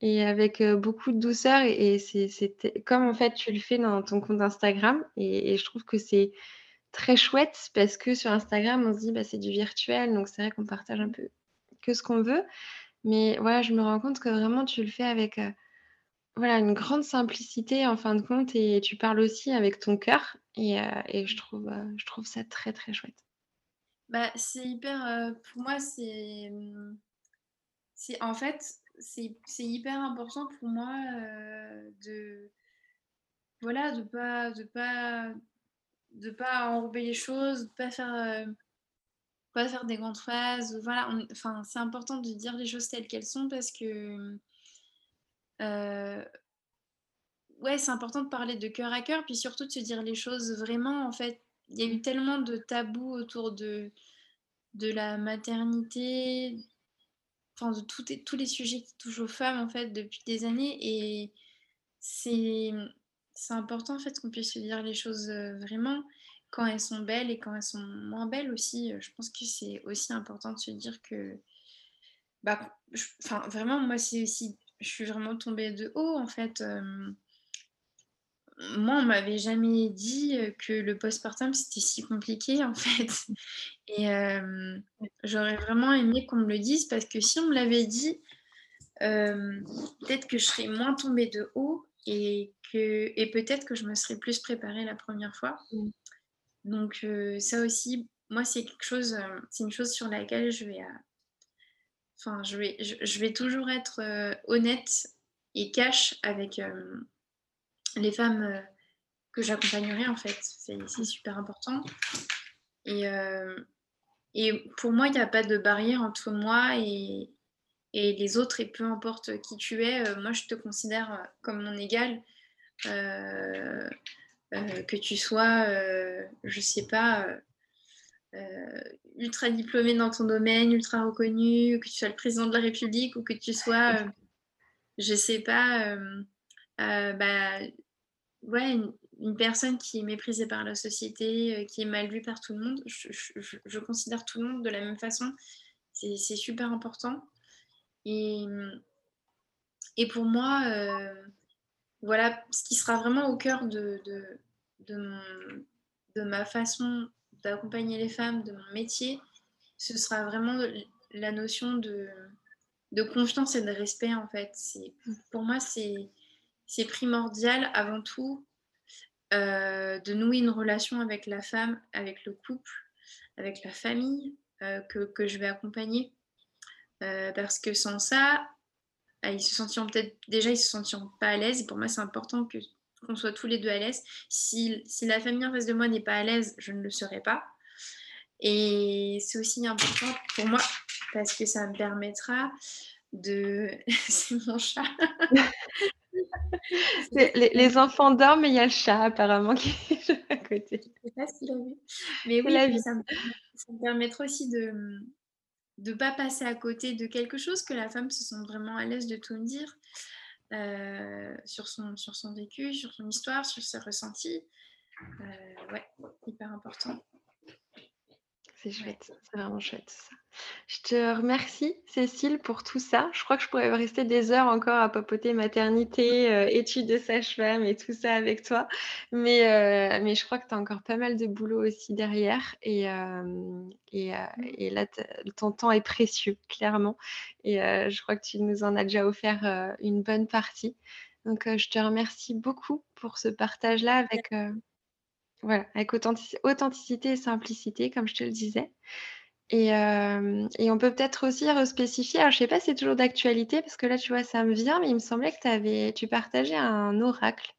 A: et avec, beaucoup de douceur et c'est c'était comme en fait tu le fais dans ton compte Instagram et je trouve que c'est très chouette parce que sur Instagram, on se dit: «Bah, c'est du virtuel», donc c'est vrai qu'on partage un peu que ce qu'on veut. Mais voilà, je me rends compte que vraiment tu le fais avec, voilà, une grande simplicité en fin de compte et tu parles aussi avec ton cœur et heu et je trouve, heu, je trouve ça très, très chouette.
B: Bah, c'est hyper, euh, pour moi, c'est, en fait, c'est hyper important pour moi euh, de, voilà, de pas, de pas, de pas enrober les choses, de pas faire, euh, pas faire des grandes phrases. Voilà, enfin, c'est important de dire les choses telles qu'elles sont parce que, euh, ouais, c'est important de parler de cœur à cœur, puis surtout de se dire les choses vraiment. En fait, il y a eu tellement de tabous autour de, de la maternité, enfin de tout, tous les sujets qui touchent aux femmes en fait depuis des années et c'est c'est important en fait qu'on puisse se dire les choses euh, vraiment quand elles sont belles et quand elles sont moins belles aussi. Je pense que c'est aussi important de se dire que, bah, enfin, vraiment, moi, c'est aussi, je suis vraiment tombée de haut en fait moi, on m'avait jamais dit que le postpartum c'était si compliqué en [laughs] fait. Et j'aurais vraiment aimé qu'on me le dise parce que si on me l'avait dit, peut-être que je serais moins tombée de haut et que et peut-être que je me serais plus préparée la première fois. Mmh. Donc ça aussi, moi c'est quelque chose, c'est une chose sur laquelle je vais, enfin je vais, je, vais toujours être honnête et cash avec les femmes euh, que j'accompagnerai, en fait. C'est super important. Et, euh, et pour moi, il n'y a pas de barrière entre moi et, et, les autres. Et peu importe qui tu es, euh, moi, je te considère comme mon égal. que tu sois, je sais pas, ultra diplômé dans ton domaine, ultra reconnu, que tu sois le président de la République ou que tu sois, je sais pas, bah, ouais, une, personne qui est méprisée par la société, euh, qui est mal vue par tout le monde. Je, considère tout le monde de la même façon. C'est super important. Et, pour moi, euh, voilà, ce qui sera vraiment au cœur de, de ma façon d'accompagner les femmes, de mon métier, ce sera vraiment la notion de, de confiance et de respect, en fait. Pour moi, c'est primordial avant tout euh, de nouer une relation avec la femme, avec le couple, avec la famille euh, que, je vais accompagner. Euh, parce que sans ça, ils se sentiront peut-être déjà ils se sentiront pas à l'aise. Pour moi, c'est important que qu'on soit tous les deux à l'aise. Si, si, la famille en face de moi n'est pas à l'aise, je ne le serai pas. Et c'est aussi important pour moi parce que ça me permettra de. [laughs] c'est mon chat. [laughs]
A: les, enfants dorment, mais il y a le chat apparemment qui est [laughs] à côté.
B: Je sais pas s'il a vu. Mais oui, ça me, ça me, permettra aussi de ne pas passer à côté de quelque chose, que la femme se sente vraiment à l'aise de tout me dire euh, sur, son, sur son vécu, sur son histoire, sur ses ressentis. Euh, ouais, hyper important.
A: C'est chouette, c'est vraiment chouette ça. Je te remercie, Cécile, pour tout ça. Je crois que je pourrais rester des heures encore à papoter maternité, [laughs] euh, études de sage-femme et tout ça avec toi. Mais, euh, mais je crois que tu as encore pas mal de boulot aussi derrière. Et, euh, et, et, là, ton temps est précieux, clairement. Et je crois que tu nous en as déjà offert une bonne partie. Donc, je te remercie beaucoup pour ce partage-là avec voilà, avec authenticité et simplicité, comme je te le disais. Et, euh, on peut peut-être aussi respécifier, alors je sais pas si c'est toujours d'actualité, parce que là, tu vois, ça me vient, mais il me semblait que avais, tu partageais un oracle.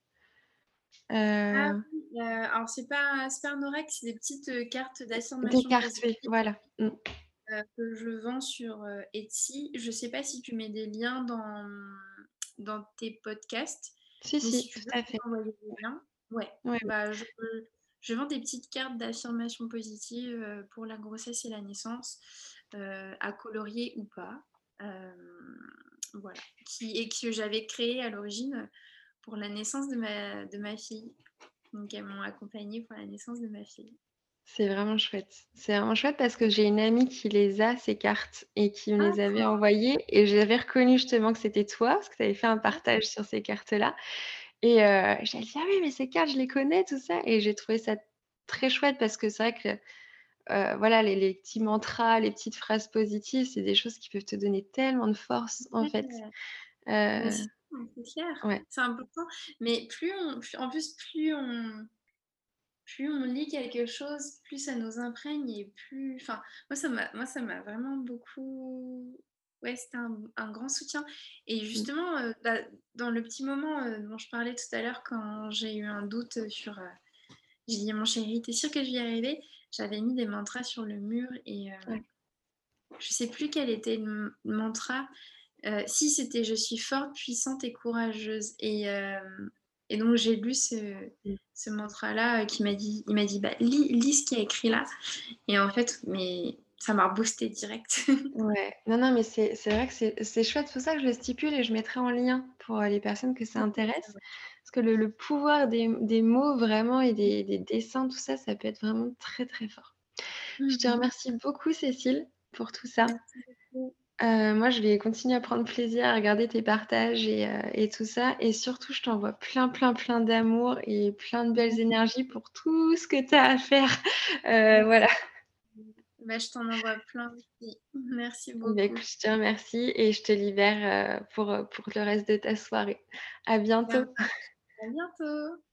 B: Ah euh oui, euh, alors c'est pas, pas un oracle, c'est des petites cartes d'affirmation.
A: Des cartes, oui, voilà. Mmh.
B: que je vends sur Etsy. Je sais pas si tu mets des liens dans, dans tes podcasts.
A: Si, si, tout à fait.
B: Ouais, ouais. Bah, je, je vends des petites cartes d'affirmation positive euh, pour la grossesse et la naissance, euh, à colorier ou pas. Euh, voilà. Qui, et que j'avais créé à l'origine pour la naissance de ma, de ma fille. Donc elles m'ont accompagnée pour la naissance de ma fille.
A: C'est vraiment chouette. C'est vraiment chouette parce que j'ai une amie qui les a, ces cartes, et qui me les ah, avait envoyées. Et j'avais reconnu justement que c'était toi, parce que tu avais fait un partage sur ces cartes-là. Et euh, j'ai dit: «Ah oui, mais ces cartes, je les connais, tout ça» et j'ai trouvé ça très chouette parce que c'est vrai que, voilà, les petits mantras, les petites phrases positives, c'est des choses qui peuvent te donner tellement de force, en fait.
B: c'est clair, c'est important. Mais plus on en plus, plus on plus on lit quelque chose, plus ça nous imprègne et plus enfin, moi ça m'a moi ça m'a vraiment beaucoup ouais, c'était un, grand soutien. Et mmh. justement, euh, bah, dans le petit moment euh, dont je parlais tout à l'heure, quand j'ai eu un doute sur. Euh, j'ai dit à mon chéri, t'es sûr que je vais y arriver? J'avais mis des mantras sur le mur et je sais plus quel était le mantra. si c'était je suis forte, puissante et courageuse. Et, et donc j'ai lu ce, mmh. ce mantra-là qui m'a dit, il m'a dit, bah, lis, lis, ce qui est écrit là. Et en fait, mais
C: ça m'a boosté direct. [laughs]
A: ouais, non, non, mais c'est vrai que c'est chouette, c'est pour ça que je le stipule et je mettrai en lien pour les personnes que ça intéresse. Parce que le, pouvoir des, des, mots vraiment et des, des, dessins, tout ça, ça peut être vraiment très très fort. Je te mmh remercie beaucoup, Cécile, pour tout ça. Euh, moi, je vais continuer à prendre plaisir à regarder tes partages et, euh, et tout ça. Et surtout, je t'envoie plein, plein, plein d'amour et plein de belles énergies pour tout ce que tu as à faire. Euh, voilà.
C: Bah, je t'en envoie plein aussi. Merci bah, beaucoup.
A: je te remercie et je te libère pour, pour le reste de ta soirée. À bientôt.
C: À bientôt.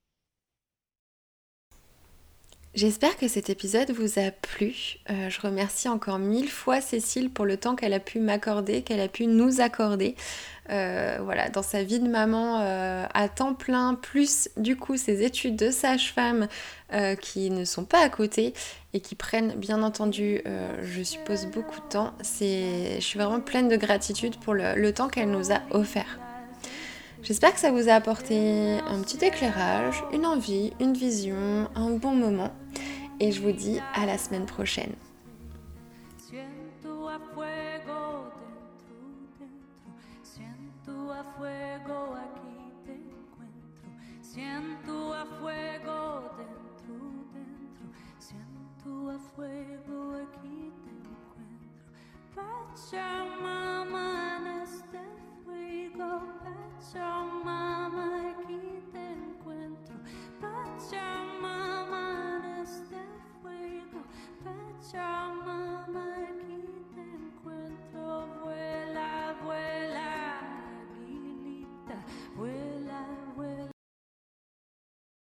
A: J'espère que cet épisode vous a plu. Euh, je remercie encore mille fois Cécile pour le temps qu'elle a pu m'accorder, qu'elle a pu nous accorder. Euh, voilà, dans sa vie de maman euh, à temps plein, plus du coup ses études de sage-femme qui ne sont pas à côté et qui prennent bien entendu, je suppose, beaucoup de temps. je suis vraiment pleine de gratitude pour le temps qu'elle nous a offert. J'espère que ça vous a apporté un petit éclairage, une envie, une vision, un bon moment. Et je vous dis à la semaine prochaine. digo
D: Pachamama aquí te encuentro. Pachamama en este fuego. Pachamama aquí te encuentro. Vuela vuela aguilita vuela.